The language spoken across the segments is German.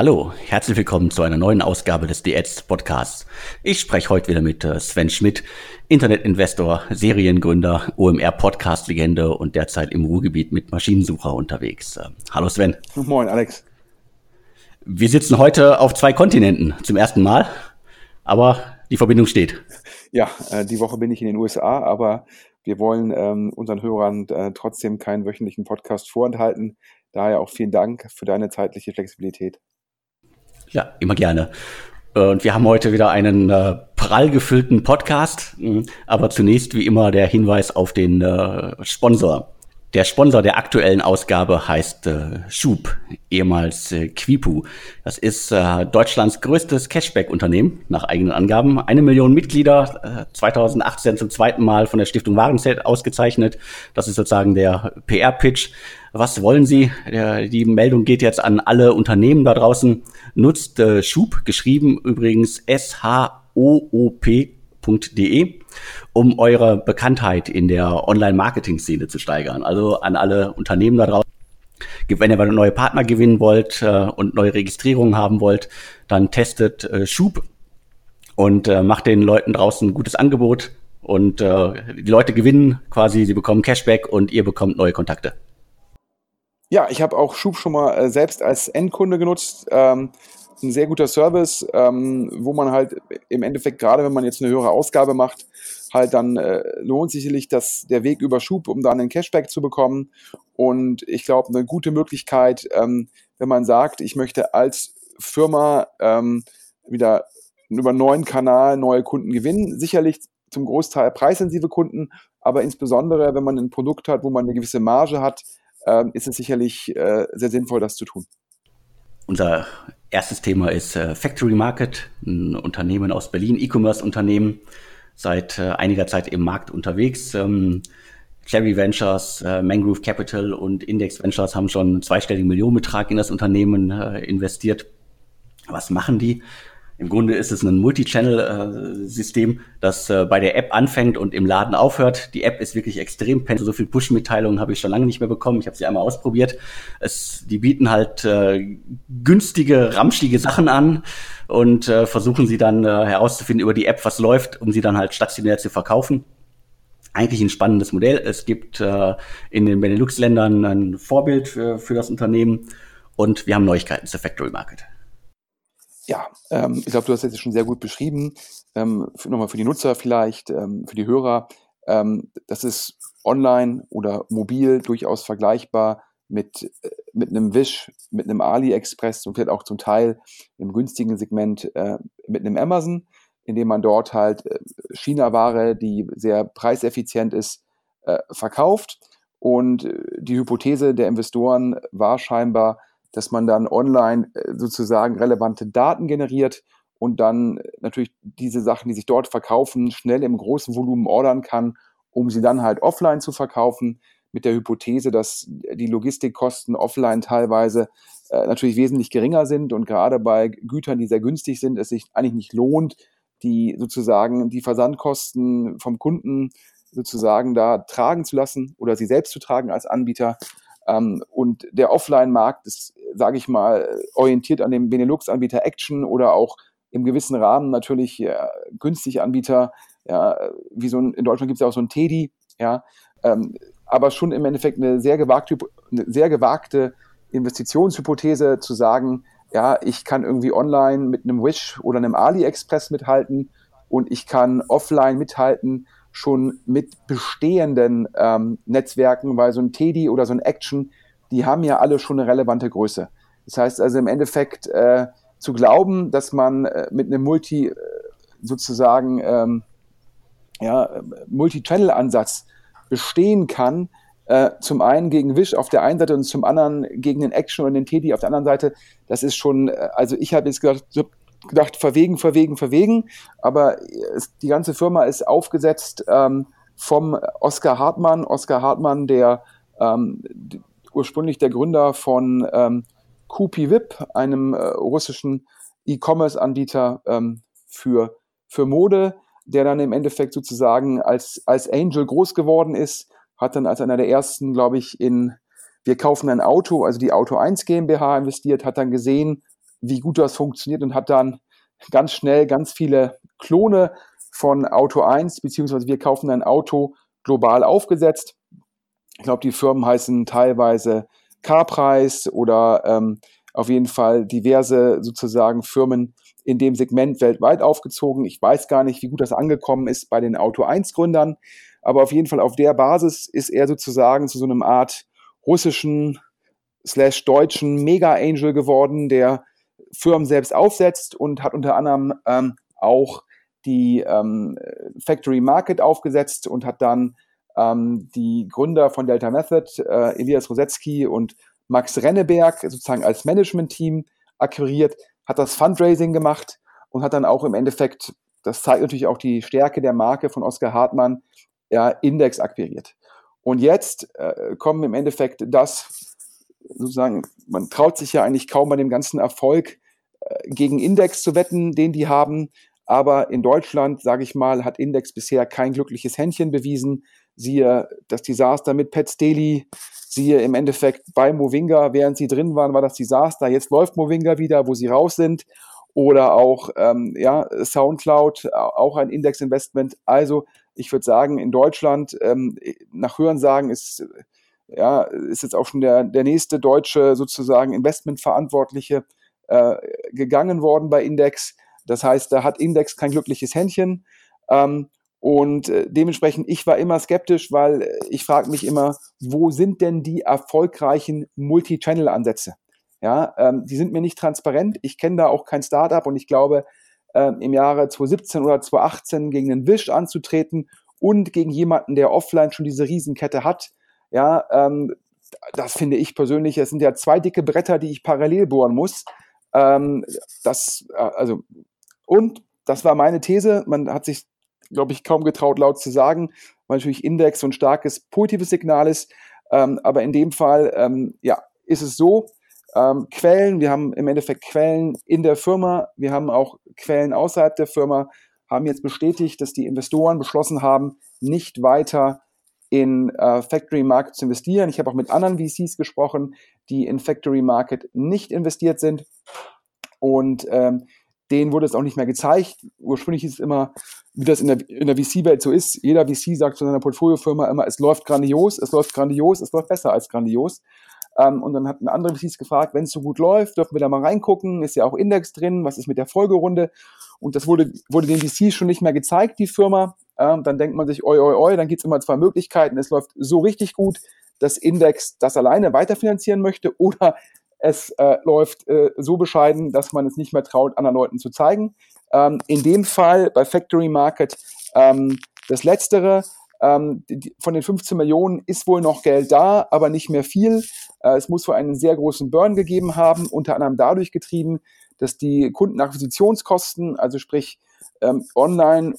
Hallo, herzlich willkommen zu einer neuen Ausgabe des DX Podcasts. Ich spreche heute wieder mit äh, Sven Schmidt, Internetinvestor, Seriengründer, OMR Podcast Legende und derzeit im Ruhrgebiet mit Maschinensucher unterwegs. Äh, hallo Sven. Moin Alex. Wir sitzen heute auf zwei Kontinenten zum ersten Mal, aber die Verbindung steht. Ja, äh, die Woche bin ich in den USA, aber wir wollen ähm, unseren Hörern äh, trotzdem keinen wöchentlichen Podcast vorenthalten. Daher auch vielen Dank für deine zeitliche Flexibilität. Ja, immer gerne. Und wir haben heute wieder einen äh, prall gefüllten Podcast. Mhm. Aber zunächst wie immer der Hinweis auf den äh, Sponsor. Der Sponsor der aktuellen Ausgabe heißt äh, Schub, ehemals äh, Quipu. Das ist äh, Deutschlands größtes Cashback-Unternehmen, nach eigenen Angaben. Eine Million Mitglieder, äh, 2018 zum zweiten Mal von der Stiftung Warenzelt ausgezeichnet. Das ist sozusagen der PR-Pitch. Was wollen Sie? Der, die Meldung geht jetzt an alle Unternehmen da draußen. Nutzt äh, Schub, geschrieben übrigens S-H-O-O-P www.marketing.de, um eure Bekanntheit in der Online-Marketing-Szene zu steigern. Also an alle Unternehmen da draußen. Wenn ihr neue Partner gewinnen wollt äh, und neue Registrierungen haben wollt, dann testet äh, Schub und äh, macht den Leuten draußen ein gutes Angebot. Und äh, die Leute gewinnen quasi, sie bekommen Cashback und ihr bekommt neue Kontakte. Ja, ich habe auch Schub schon mal äh, selbst als Endkunde genutzt. Ähm, ein sehr guter Service, ähm, wo man halt im Endeffekt, gerade wenn man jetzt eine höhere Ausgabe macht, halt dann äh, lohnt sicherlich das, der Weg über Schub, um dann einen Cashback zu bekommen. Und ich glaube, eine gute Möglichkeit, ähm, wenn man sagt, ich möchte als Firma ähm, wieder über einen neuen Kanal neue Kunden gewinnen. Sicherlich zum Großteil preissensive Kunden, aber insbesondere, wenn man ein Produkt hat, wo man eine gewisse Marge hat, ist es sicherlich äh, sehr sinnvoll, das zu tun. Unser erstes Thema ist äh, Factory Market, ein Unternehmen aus Berlin, E-Commerce-Unternehmen, seit äh, einiger Zeit im Markt unterwegs. Ähm, Cherry Ventures, Mangrove Capital und Index Ventures haben schon einen zweistelligen Millionenbetrag in das Unternehmen investiert. Was machen die? Im Grunde ist es ein Multi-Channel-System, das äh, bei der App anfängt und im Laden aufhört. Die App ist wirklich extrem pen. So viel Push-Mitteilungen habe ich schon lange nicht mehr bekommen. Ich habe sie einmal ausprobiert. Es, die bieten halt äh, günstige, ramschige Sachen an und äh, versuchen sie dann äh, herauszufinden über die App, was läuft, um sie dann halt stationär zu verkaufen eigentlich ein spannendes Modell. Es gibt äh, in den Benelux-Ländern ein Vorbild für, für das Unternehmen und wir haben Neuigkeiten zur Factory Market. Ja, ähm, ich glaube, du hast jetzt schon sehr gut beschrieben. Ähm, Nochmal für die Nutzer vielleicht, ähm, für die Hörer. Ähm, das ist online oder mobil durchaus vergleichbar mit, äh, mit einem Wish, mit einem AliExpress und vielleicht auch zum Teil im günstigen Segment äh, mit einem Amazon, indem man dort halt äh, China-Ware, die sehr preiseffizient ist, äh, verkauft. Und die Hypothese der Investoren war scheinbar, dass man dann online äh, sozusagen relevante Daten generiert und dann natürlich diese Sachen, die sich dort verkaufen, schnell im großen Volumen ordern kann, um sie dann halt offline zu verkaufen, mit der Hypothese, dass die Logistikkosten offline teilweise äh, natürlich wesentlich geringer sind und gerade bei Gütern, die sehr günstig sind, es sich eigentlich nicht lohnt, die sozusagen die Versandkosten vom Kunden sozusagen da tragen zu lassen oder sie selbst zu tragen als Anbieter. Ähm, und der Offline-Markt ist sage ich mal, orientiert an dem Benelux-Anbieter Action oder auch im gewissen Rahmen natürlich ja, günstig Anbieter, ja, wie so ein, in Deutschland gibt es ja auch so ein Teddy, ja, ähm, aber schon im Endeffekt eine sehr gewagte, eine sehr gewagte Investitionshypothese zu sagen, ja, ich kann irgendwie online mit einem Wish oder einem AliExpress mithalten und ich kann offline mithalten schon mit bestehenden ähm, Netzwerken, weil so ein Teddy oder so ein Action die haben ja alle schon eine relevante Größe. Das heißt also im Endeffekt äh, zu glauben, dass man äh, mit einem Multi äh, sozusagen ähm, ja, Multi-Channel-Ansatz bestehen kann, äh, zum einen gegen Wish auf der einen Seite und zum anderen gegen den Action und den Teddy auf der anderen Seite, das ist schon, äh, also ich habe jetzt gedacht, gedacht, verwegen, verwegen, verwegen, aber die ganze Firma ist aufgesetzt ähm, vom Oskar Hartmann, Oskar Hartmann, der ähm, ursprünglich der Gründer von ähm, VIP, einem äh, russischen E-Commerce-Anbieter ähm, für, für Mode, der dann im Endeffekt sozusagen als, als Angel groß geworden ist, hat dann als einer der ersten, glaube ich, in Wir kaufen ein Auto, also die Auto 1 GmbH investiert, hat dann gesehen, wie gut das funktioniert und hat dann ganz schnell ganz viele Klone von Auto 1, beziehungsweise wir kaufen ein Auto global aufgesetzt. Ich glaube, die Firmen heißen teilweise Carpreis oder ähm, auf jeden Fall diverse sozusagen Firmen in dem Segment weltweit aufgezogen. Ich weiß gar nicht, wie gut das angekommen ist bei den Auto 1 Gründern, aber auf jeden Fall auf der Basis ist er sozusagen zu so einem Art russischen slash deutschen Mega Angel geworden, der Firmen selbst aufsetzt und hat unter anderem ähm, auch die ähm, Factory Market aufgesetzt und hat dann ähm, die Gründer von Delta Method, äh, Elias Rosetzky und Max Renneberg, sozusagen als Management-Team akquiriert, hat das Fundraising gemacht und hat dann auch im Endeffekt, das zeigt natürlich auch die Stärke der Marke von Oskar Hartmann, ja, Index akquiriert. Und jetzt äh, kommen im Endeffekt das, sozusagen, man traut sich ja eigentlich kaum bei dem ganzen Erfolg äh, gegen Index zu wetten, den die haben. Aber in Deutschland, sage ich mal, hat Index bisher kein glückliches Händchen bewiesen. Siehe das Desaster mit Pets Daily, siehe im Endeffekt bei Movinga, während sie drin waren, war das Desaster. Jetzt läuft Movinga wieder, wo sie raus sind. Oder auch ähm, ja, Soundcloud, auch ein Index-Investment. Also ich würde sagen, in Deutschland, ähm, nach Hörensagen ist, ja, ist jetzt auch schon der, der nächste deutsche sozusagen Investmentverantwortliche äh, gegangen worden bei Index. Das heißt, da hat Index kein glückliches Händchen. Ähm, und äh, dementsprechend, ich war immer skeptisch, weil äh, ich frage mich immer, wo sind denn die erfolgreichen Multi-Channel-Ansätze? Ja, ähm, die sind mir nicht transparent. Ich kenne da auch kein Startup und ich glaube, ähm, im Jahre 2017 oder 2018 gegen einen Wish anzutreten und gegen jemanden, der offline schon diese Riesenkette hat, ja, ähm, das finde ich persönlich, es sind ja zwei dicke Bretter, die ich parallel bohren muss. Ähm, das, äh, also, und das war meine These. Man hat sich, glaube ich, kaum getraut, laut zu sagen, weil natürlich Index so ein starkes positives Signal ist. Ähm, aber in dem Fall, ähm, ja, ist es so, ähm, Quellen, wir haben im Endeffekt Quellen in der Firma, wir haben auch Quellen außerhalb der Firma, haben jetzt bestätigt, dass die Investoren beschlossen haben, nicht weiter in äh, Factory Market zu investieren. Ich habe auch mit anderen VCs gesprochen, die in Factory Market nicht investiert sind. Und ähm, denen wurde es auch nicht mehr gezeigt. Ursprünglich ist es immer, wie das in der, in der VC-Welt so ist. Jeder VC sagt zu seiner Portfoliofirma immer, es läuft grandios, es läuft grandios, es läuft besser als grandios. Ähm, und dann hat ein anderer VC gefragt, wenn es so gut läuft, dürfen wir da mal reingucken, ist ja auch Index drin, was ist mit der Folgerunde? Und das wurde, wurde den VC schon nicht mehr gezeigt, die Firma. Ähm, dann denkt man sich, oi, oi, oi, dann gibt es immer zwei Möglichkeiten. Es läuft so richtig gut, dass Index das alleine weiterfinanzieren möchte oder es äh, läuft äh, so bescheiden, dass man es nicht mehr traut, anderen Leuten zu zeigen. Ähm, in dem Fall bei Factory Market ähm, das Letztere. Ähm, die, von den 15 Millionen ist wohl noch Geld da, aber nicht mehr viel. Äh, es muss wohl einen sehr großen Burn gegeben haben, unter anderem dadurch getrieben, dass die Kundenakquisitionskosten, also sprich ähm, online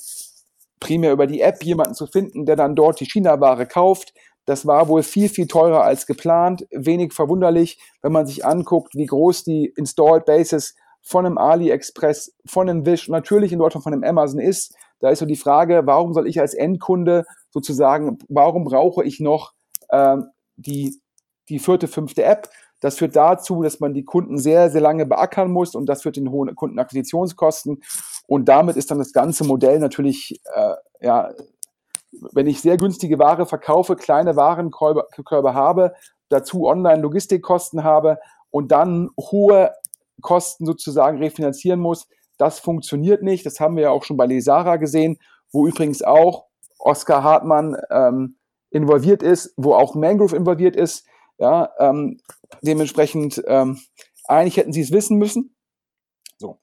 primär über die App jemanden zu finden, der dann dort die China-Ware kauft, das war wohl viel, viel teurer als geplant. Wenig verwunderlich, wenn man sich anguckt, wie groß die Installed Bases von einem AliExpress, von einem Wish, natürlich in Deutschland von einem Amazon ist. Da ist so die Frage, warum soll ich als Endkunde sozusagen, warum brauche ich noch äh, die, die vierte, fünfte App? Das führt dazu, dass man die Kunden sehr, sehr lange beackern muss und das führt in hohen Kundenakquisitionskosten. Und damit ist dann das ganze Modell natürlich, äh, ja, wenn ich sehr günstige Ware verkaufe, kleine Warenkörbe habe, dazu Online-Logistikkosten habe und dann hohe Kosten sozusagen refinanzieren muss, das funktioniert nicht. Das haben wir ja auch schon bei Lesara gesehen, wo übrigens auch Oskar Hartmann ähm, involviert ist, wo auch Mangrove involviert ist. Ja, ähm, dementsprechend, ähm, eigentlich hätten sie es wissen müssen. So.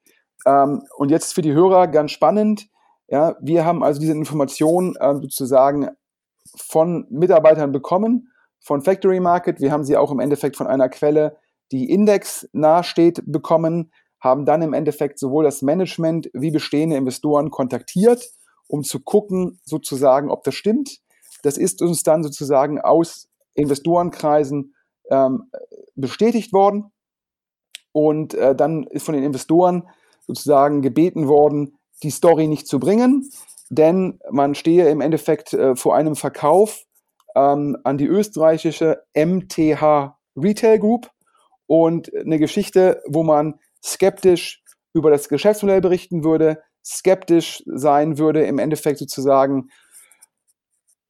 Ähm, und jetzt für die Hörer ganz spannend. Ja, wir haben also diese Information äh, sozusagen von Mitarbeitern bekommen, von Factory Market. Wir haben sie auch im Endeffekt von einer Quelle, die Index nahesteht, bekommen haben dann im Endeffekt sowohl das Management wie bestehende Investoren kontaktiert, um zu gucken, sozusagen, ob das stimmt. Das ist uns dann sozusagen aus Investorenkreisen ähm, bestätigt worden. Und äh, dann ist von den Investoren sozusagen gebeten worden, die Story nicht zu bringen, denn man stehe im Endeffekt äh, vor einem Verkauf ähm, an die österreichische MTH Retail Group und eine Geschichte, wo man skeptisch über das Geschäftsmodell berichten würde, skeptisch sein würde, im Endeffekt sozusagen,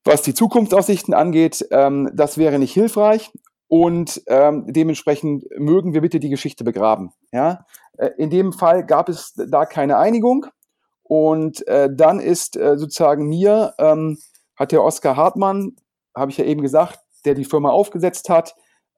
was die Zukunftsaussichten angeht. Ähm, das wäre nicht hilfreich und ähm, dementsprechend mögen wir bitte die Geschichte begraben. Ja? Äh, in dem Fall gab es da keine Einigung und äh, dann ist äh, sozusagen mir, ähm, hat der Oskar Hartmann, habe ich ja eben gesagt, der die Firma aufgesetzt hat,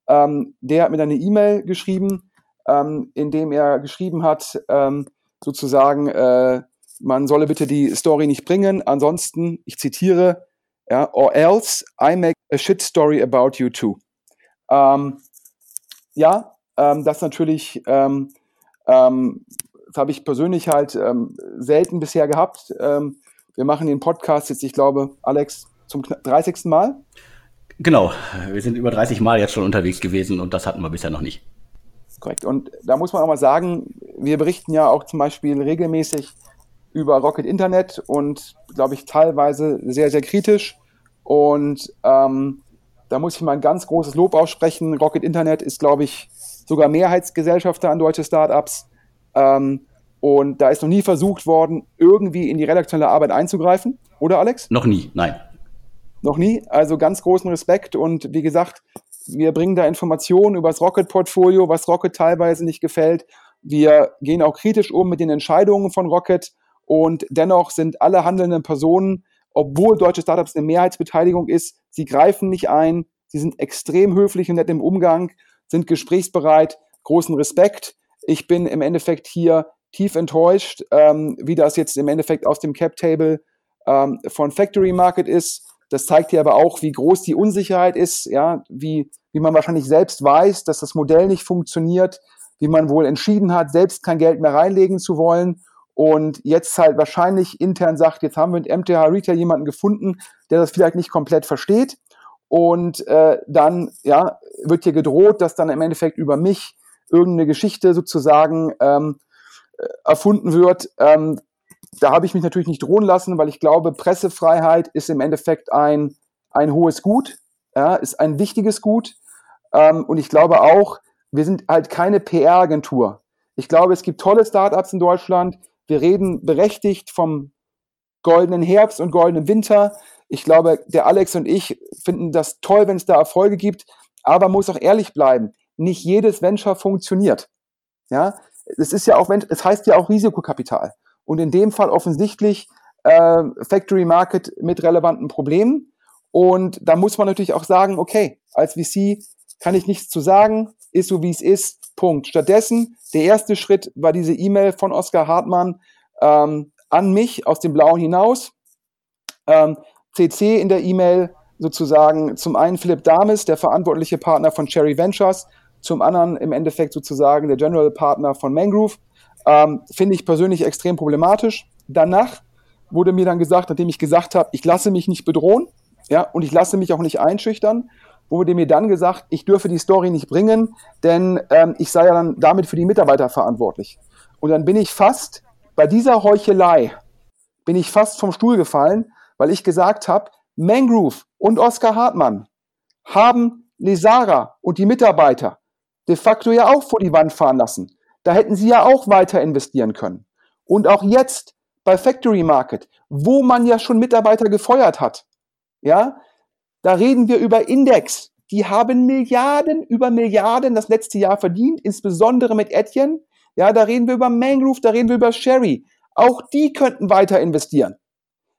ähm, der hat mir eine E-Mail geschrieben, ähm, in dem er geschrieben hat, ähm, sozusagen, äh, man solle bitte die Story nicht bringen, ansonsten, ich zitiere, ja, or else I make a shit story about you too. Ähm, ja, ähm, das natürlich, ähm, ähm, das habe ich persönlich halt ähm, selten bisher gehabt. Ähm, wir machen den Podcast jetzt, ich glaube, Alex, zum 30. Mal. Genau, wir sind über 30 Mal jetzt schon unterwegs gewesen und das hatten wir bisher noch nicht. Korrekt. Und da muss man auch mal sagen, wir berichten ja auch zum Beispiel regelmäßig über Rocket Internet und, glaube ich, teilweise sehr, sehr kritisch. Und ähm, da muss ich mal ein ganz großes Lob aussprechen. Rocket Internet ist, glaube ich, sogar Mehrheitsgesellschafter an deutsche Startups. Ähm, und da ist noch nie versucht worden, irgendwie in die redaktionelle Arbeit einzugreifen. Oder, Alex? Noch nie, nein. Noch nie. Also ganz großen Respekt. Und wie gesagt, wir bringen da Informationen über das Rocket-Portfolio, was Rocket teilweise nicht gefällt. Wir gehen auch kritisch um mit den Entscheidungen von Rocket. Und dennoch sind alle handelnden Personen obwohl deutsche Startups eine Mehrheitsbeteiligung ist, sie greifen nicht ein, sie sind extrem höflich und nett im Umgang, sind gesprächsbereit, großen Respekt. Ich bin im Endeffekt hier tief enttäuscht, ähm, wie das jetzt im Endeffekt aus dem Cap-Table ähm, von Factory Market ist. Das zeigt hier aber auch, wie groß die Unsicherheit ist, ja, wie, wie man wahrscheinlich selbst weiß, dass das Modell nicht funktioniert, wie man wohl entschieden hat, selbst kein Geld mehr reinlegen zu wollen und jetzt halt wahrscheinlich intern sagt, jetzt haben wir mit MTH Retail jemanden gefunden, der das vielleicht nicht komplett versteht und äh, dann ja wird hier gedroht, dass dann im Endeffekt über mich irgendeine Geschichte sozusagen ähm, äh, erfunden wird. Ähm, da habe ich mich natürlich nicht drohen lassen, weil ich glaube, Pressefreiheit ist im Endeffekt ein, ein hohes Gut, ja, ist ein wichtiges Gut. Ähm, und ich glaube auch, wir sind halt keine PR-Agentur. Ich glaube, es gibt tolle Startups in Deutschland, wir reden berechtigt vom goldenen Herbst und goldenen Winter. Ich glaube, der Alex und ich finden das toll, wenn es da Erfolge gibt, aber muss auch ehrlich bleiben. Nicht jedes Venture funktioniert. Ja, es ist ja auch, es heißt ja auch Risikokapital. Und in dem Fall offensichtlich äh, Factory Market mit relevanten Problemen. Und da muss man natürlich auch sagen, okay, als VC kann ich nichts zu sagen, ist so wie es ist, Punkt. Stattdessen, der erste Schritt war diese E-Mail von Oskar Hartmann ähm, an mich aus dem Blauen hinaus. Ähm, CC in der E-Mail sozusagen zum einen Philipp Dames, der verantwortliche Partner von Cherry Ventures, zum anderen im Endeffekt sozusagen der General Partner von Mangrove. Ähm, Finde ich persönlich extrem problematisch. Danach wurde mir dann gesagt, nachdem ich gesagt habe, ich lasse mich nicht bedrohen, ja, und ich lasse mich auch nicht einschüchtern, wurde mir dann gesagt, ich dürfe die Story nicht bringen, denn ähm, ich sei ja dann damit für die Mitarbeiter verantwortlich. Und dann bin ich fast bei dieser Heuchelei, bin ich fast vom Stuhl gefallen, weil ich gesagt habe, Mangrove und Oskar Hartmann haben Lesara und die Mitarbeiter de facto ja auch vor die Wand fahren lassen. Da hätten sie ja auch weiter investieren können. Und auch jetzt bei Factory Market, wo man ja schon Mitarbeiter gefeuert hat, ja, da reden wir über Index. Die haben Milliarden über Milliarden das letzte Jahr verdient, insbesondere mit Etienne. Ja, da reden wir über Mangrove, da reden wir über Sherry. Auch die könnten weiter investieren.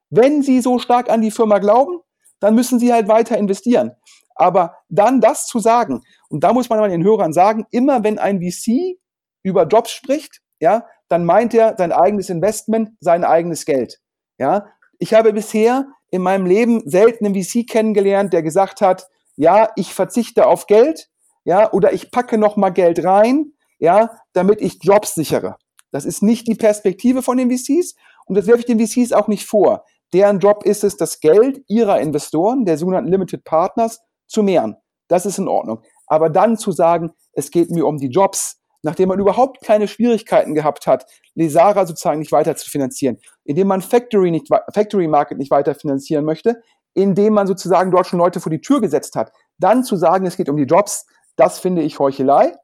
Wenn sie so stark an die Firma glauben, dann müssen sie halt weiter investieren. Aber dann das zu sagen, und da muss man mal den Hörern sagen, immer wenn ein VC über Jobs spricht, ja, dann meint er sein eigenes Investment, sein eigenes Geld. Ja, ich habe bisher in meinem Leben selten einen VC kennengelernt, der gesagt hat, ja, ich verzichte auf Geld, ja, oder ich packe noch mal Geld rein, ja, damit ich Jobs sichere. Das ist nicht die Perspektive von den VCs und das werfe ich den VCs auch nicht vor. Deren Job ist es, das Geld ihrer Investoren, der sogenannten Limited Partners, zu mehren. Das ist in Ordnung. Aber dann zu sagen, es geht mir um die Jobs, nachdem man überhaupt keine Schwierigkeiten gehabt hat, Lesara sozusagen nicht weiter zu finanzieren, indem man Factory, nicht, Factory Market nicht weiter finanzieren möchte, indem man sozusagen dort schon Leute vor die Tür gesetzt hat. Dann zu sagen, es geht um die Jobs, das finde ich Heuchelei.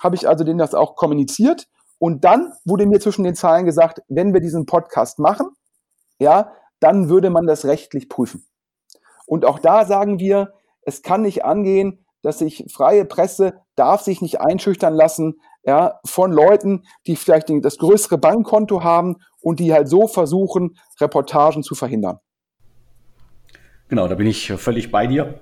Habe ich also denen das auch kommuniziert Und dann wurde mir zwischen den Zahlen gesagt, wenn wir diesen Podcast machen, ja, dann würde man das rechtlich prüfen. Und auch da sagen wir, es kann nicht angehen, dass sich freie Presse darf sich nicht einschüchtern lassen, ja, von Leuten, die vielleicht das größere Bankkonto haben und die halt so versuchen, Reportagen zu verhindern. Genau, da bin ich völlig bei dir.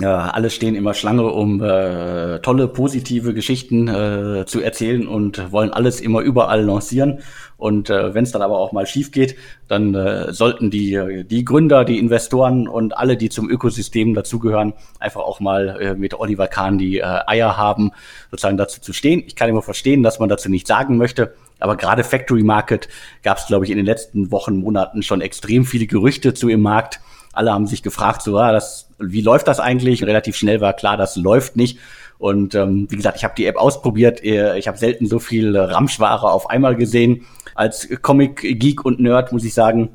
Äh, alle stehen immer Schlange, um äh, tolle, positive Geschichten äh, zu erzählen und wollen alles immer überall lancieren. Und äh, wenn es dann aber auch mal schief geht, dann äh, sollten die, die Gründer, die Investoren und alle, die zum Ökosystem dazugehören, einfach auch mal äh, mit Oliver Kahn die äh, Eier haben, sozusagen dazu zu stehen. Ich kann immer verstehen, dass man dazu nichts sagen möchte. Aber gerade Factory Market gab es, glaube ich, in den letzten Wochen, Monaten schon extrem viele Gerüchte zu im Markt alle haben sich gefragt, so, ah, das, wie läuft das eigentlich? Relativ schnell war klar, das läuft nicht. Und ähm, wie gesagt, ich habe die App ausprobiert. Ich habe selten so viel Ramschware auf einmal gesehen. Als Comic-Geek und Nerd muss ich sagen,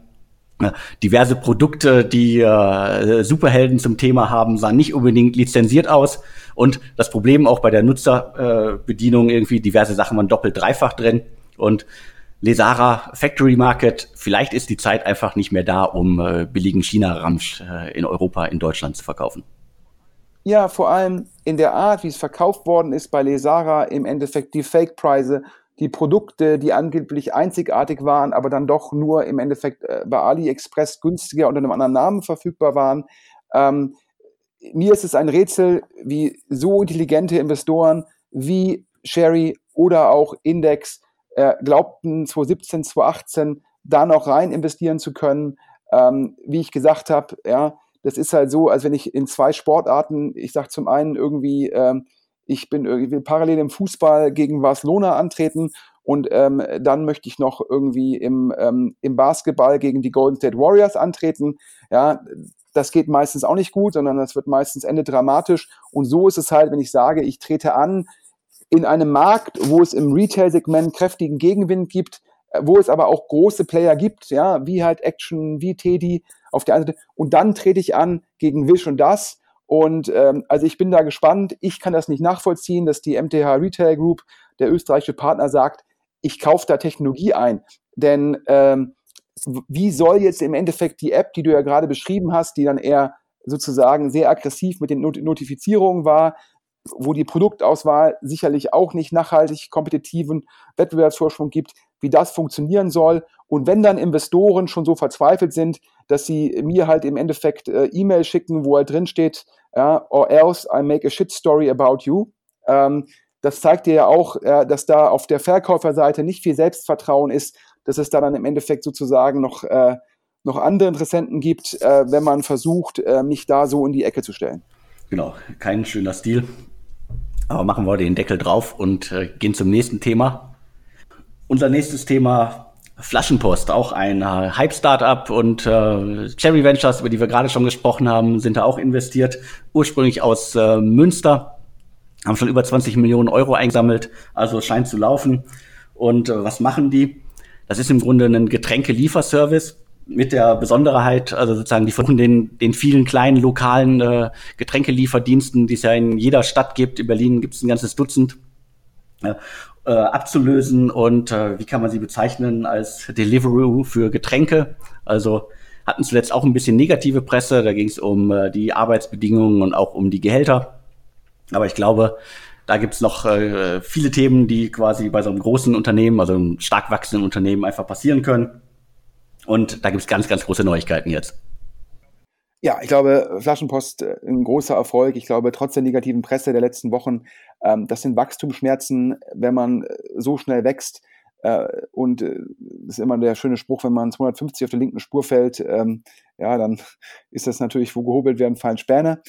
äh, diverse Produkte, die äh, Superhelden zum Thema haben, sahen nicht unbedingt lizenziert aus. Und das Problem auch bei der Nutzerbedienung äh, irgendwie, diverse Sachen waren doppelt, dreifach drin. Und Lesara Factory Market, vielleicht ist die Zeit einfach nicht mehr da, um äh, billigen China-Ramsch äh, in Europa, in Deutschland zu verkaufen. Ja, vor allem in der Art, wie es verkauft worden ist bei Lesara, im Endeffekt die Fake-Preise, die Produkte, die angeblich einzigartig waren, aber dann doch nur im Endeffekt äh, bei AliExpress günstiger unter einem anderen Namen verfügbar waren. Ähm, mir ist es ein Rätsel, wie so intelligente Investoren wie Sherry oder auch Index äh, glaubten 2017, 2018 da noch rein investieren zu können. Ähm, wie ich gesagt habe, ja, das ist halt so, als wenn ich in zwei Sportarten, ich sage zum einen irgendwie, ähm, ich bin irgendwie parallel im Fußball gegen Barcelona antreten und ähm, dann möchte ich noch irgendwie im, ähm, im Basketball gegen die Golden State Warriors antreten. Ja, das geht meistens auch nicht gut, sondern das wird meistens Ende dramatisch. Und so ist es halt, wenn ich sage, ich trete an in einem Markt, wo es im Retail-Segment kräftigen Gegenwind gibt, äh, wo es aber auch große Player gibt, ja, wie halt Action, wie Teddy auf der einen Seite. Und dann trete ich an gegen Wish und das. Und ähm, also ich bin da gespannt. Ich kann das nicht nachvollziehen, dass die MTH Retail Group, der österreichische Partner, sagt, ich kaufe da Technologie ein. Denn ähm, wie soll jetzt im Endeffekt die App, die du ja gerade beschrieben hast, die dann eher sozusagen sehr aggressiv mit den Not Notifizierungen war, wo die Produktauswahl sicherlich auch nicht nachhaltig kompetitiven Wettbewerbsvorsprung gibt, wie das funktionieren soll. Und wenn dann Investoren schon so verzweifelt sind, dass sie mir halt im Endeffekt äh, E-Mail schicken, wo halt drin steht, ja, or else I make a shit story about you. Ähm, das zeigt dir ja auch, äh, dass da auf der Verkäuferseite nicht viel Selbstvertrauen ist, dass es da dann im Endeffekt sozusagen noch, äh, noch andere Interessenten gibt, äh, wenn man versucht, äh, mich da so in die Ecke zu stellen. Genau, kein schöner Stil. Aber machen wir den Deckel drauf und äh, gehen zum nächsten Thema. Unser nächstes Thema Flaschenpost, auch ein äh, Hype-Startup und äh, Cherry Ventures, über die wir gerade schon gesprochen haben, sind da auch investiert, ursprünglich aus äh, Münster, haben schon über 20 Millionen Euro eingesammelt, also scheint zu laufen. Und äh, was machen die? Das ist im Grunde ein Getränkelieferservice mit der Besonderheit, also sozusagen, die versuchen den, den vielen kleinen lokalen äh, Getränkelieferdiensten, die es ja in jeder Stadt gibt, in Berlin gibt es ein ganzes Dutzend, äh, äh, abzulösen und äh, wie kann man sie bezeichnen als Deliveroo für Getränke. Also hatten zuletzt auch ein bisschen negative Presse, da ging es um äh, die Arbeitsbedingungen und auch um die Gehälter. Aber ich glaube, da gibt's noch äh, viele Themen, die quasi bei so einem großen Unternehmen, also einem stark wachsenden Unternehmen einfach passieren können. Und da gibt es ganz, ganz große Neuigkeiten jetzt. Ja, ich glaube, Flaschenpost äh, ein großer Erfolg. Ich glaube, trotz der negativen Presse der letzten Wochen, ähm, das sind Wachstumsschmerzen, wenn man äh, so schnell wächst. Äh, und äh, das ist immer der schöne Spruch, wenn man 250 auf der linken Spur fällt, ähm, ja, dann ist das natürlich, wo gehobelt werden, fallen Späne.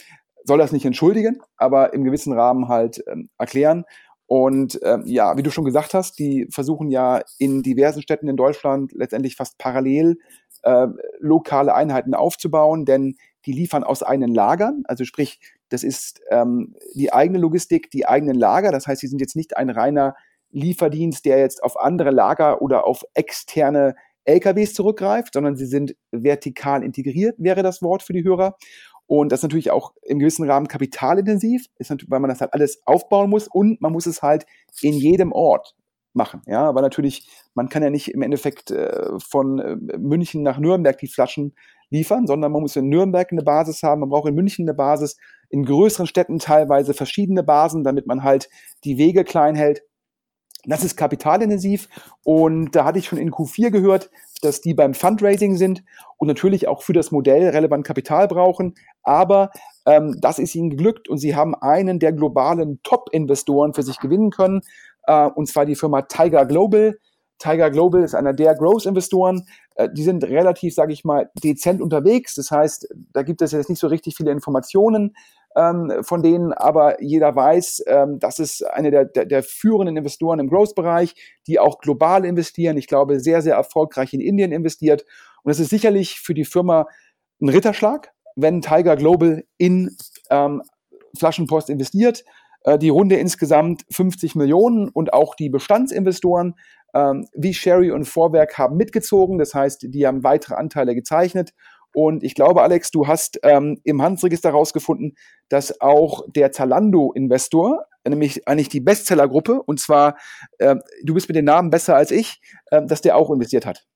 Soll das nicht entschuldigen, aber im gewissen Rahmen halt ähm, erklären. Und ähm, ja, wie du schon gesagt hast, die versuchen ja in diversen Städten in Deutschland letztendlich fast parallel äh, lokale Einheiten aufzubauen, denn die liefern aus eigenen Lagern. Also sprich, das ist ähm, die eigene Logistik, die eigenen Lager. Das heißt, sie sind jetzt nicht ein reiner Lieferdienst, der jetzt auf andere Lager oder auf externe LKWs zurückgreift, sondern sie sind vertikal integriert, wäre das Wort für die Hörer. Und das ist natürlich auch im gewissen Rahmen kapitalintensiv, ist natürlich, weil man das halt alles aufbauen muss und man muss es halt in jedem Ort machen. Ja, weil natürlich, man kann ja nicht im Endeffekt äh, von äh, München nach Nürnberg die Flaschen liefern, sondern man muss in Nürnberg eine Basis haben, man braucht in München eine Basis, in größeren Städten teilweise verschiedene Basen, damit man halt die Wege klein hält. Das ist kapitalintensiv und da hatte ich schon in Q4 gehört, dass die beim Fundraising sind und natürlich auch für das Modell relevant Kapital brauchen. Aber ähm, das ist ihnen geglückt und sie haben einen der globalen Top-Investoren für sich gewinnen können, äh, und zwar die Firma Tiger Global. Tiger Global ist einer der Growth-Investoren. Äh, die sind relativ, sage ich mal, dezent unterwegs. Das heißt, da gibt es jetzt nicht so richtig viele Informationen ähm, von denen, aber jeder weiß, ähm, das ist eine der, der, der führenden Investoren im Growth-Bereich, die auch global investieren. Ich glaube, sehr, sehr erfolgreich in Indien investiert. Und das ist sicherlich für die Firma ein Ritterschlag, wenn Tiger Global in ähm, Flaschenpost investiert. Äh, die Runde insgesamt 50 Millionen und auch die Bestandsinvestoren ähm, wie Sherry und Vorwerk haben mitgezogen. Das heißt, die haben weitere Anteile gezeichnet. Und ich glaube, Alex, du hast ähm, im Handelsregister herausgefunden, dass auch der Zalando-Investor, nämlich eigentlich die Bestsellergruppe, und zwar, äh, du bist mit den Namen besser als ich, äh, dass der auch investiert hat.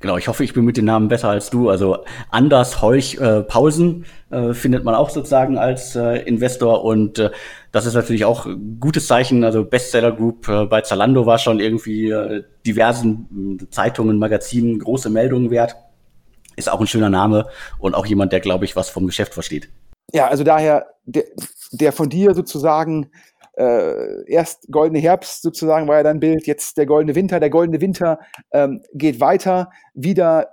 Genau, ich hoffe, ich bin mit den Namen besser als du. Also Anders Heuch äh, Pausen äh, findet man auch sozusagen als äh, Investor und äh, das ist natürlich auch ein gutes Zeichen. Also Bestseller Group äh, bei Zalando war schon irgendwie äh, diversen äh, Zeitungen, Magazinen große Meldungen wert. Ist auch ein schöner Name und auch jemand, der, glaube ich, was vom Geschäft versteht. Ja, also daher der, der von dir sozusagen äh, erst goldene Herbst sozusagen war ja dein Bild, jetzt der goldene Winter. Der goldene Winter ähm, geht weiter, wieder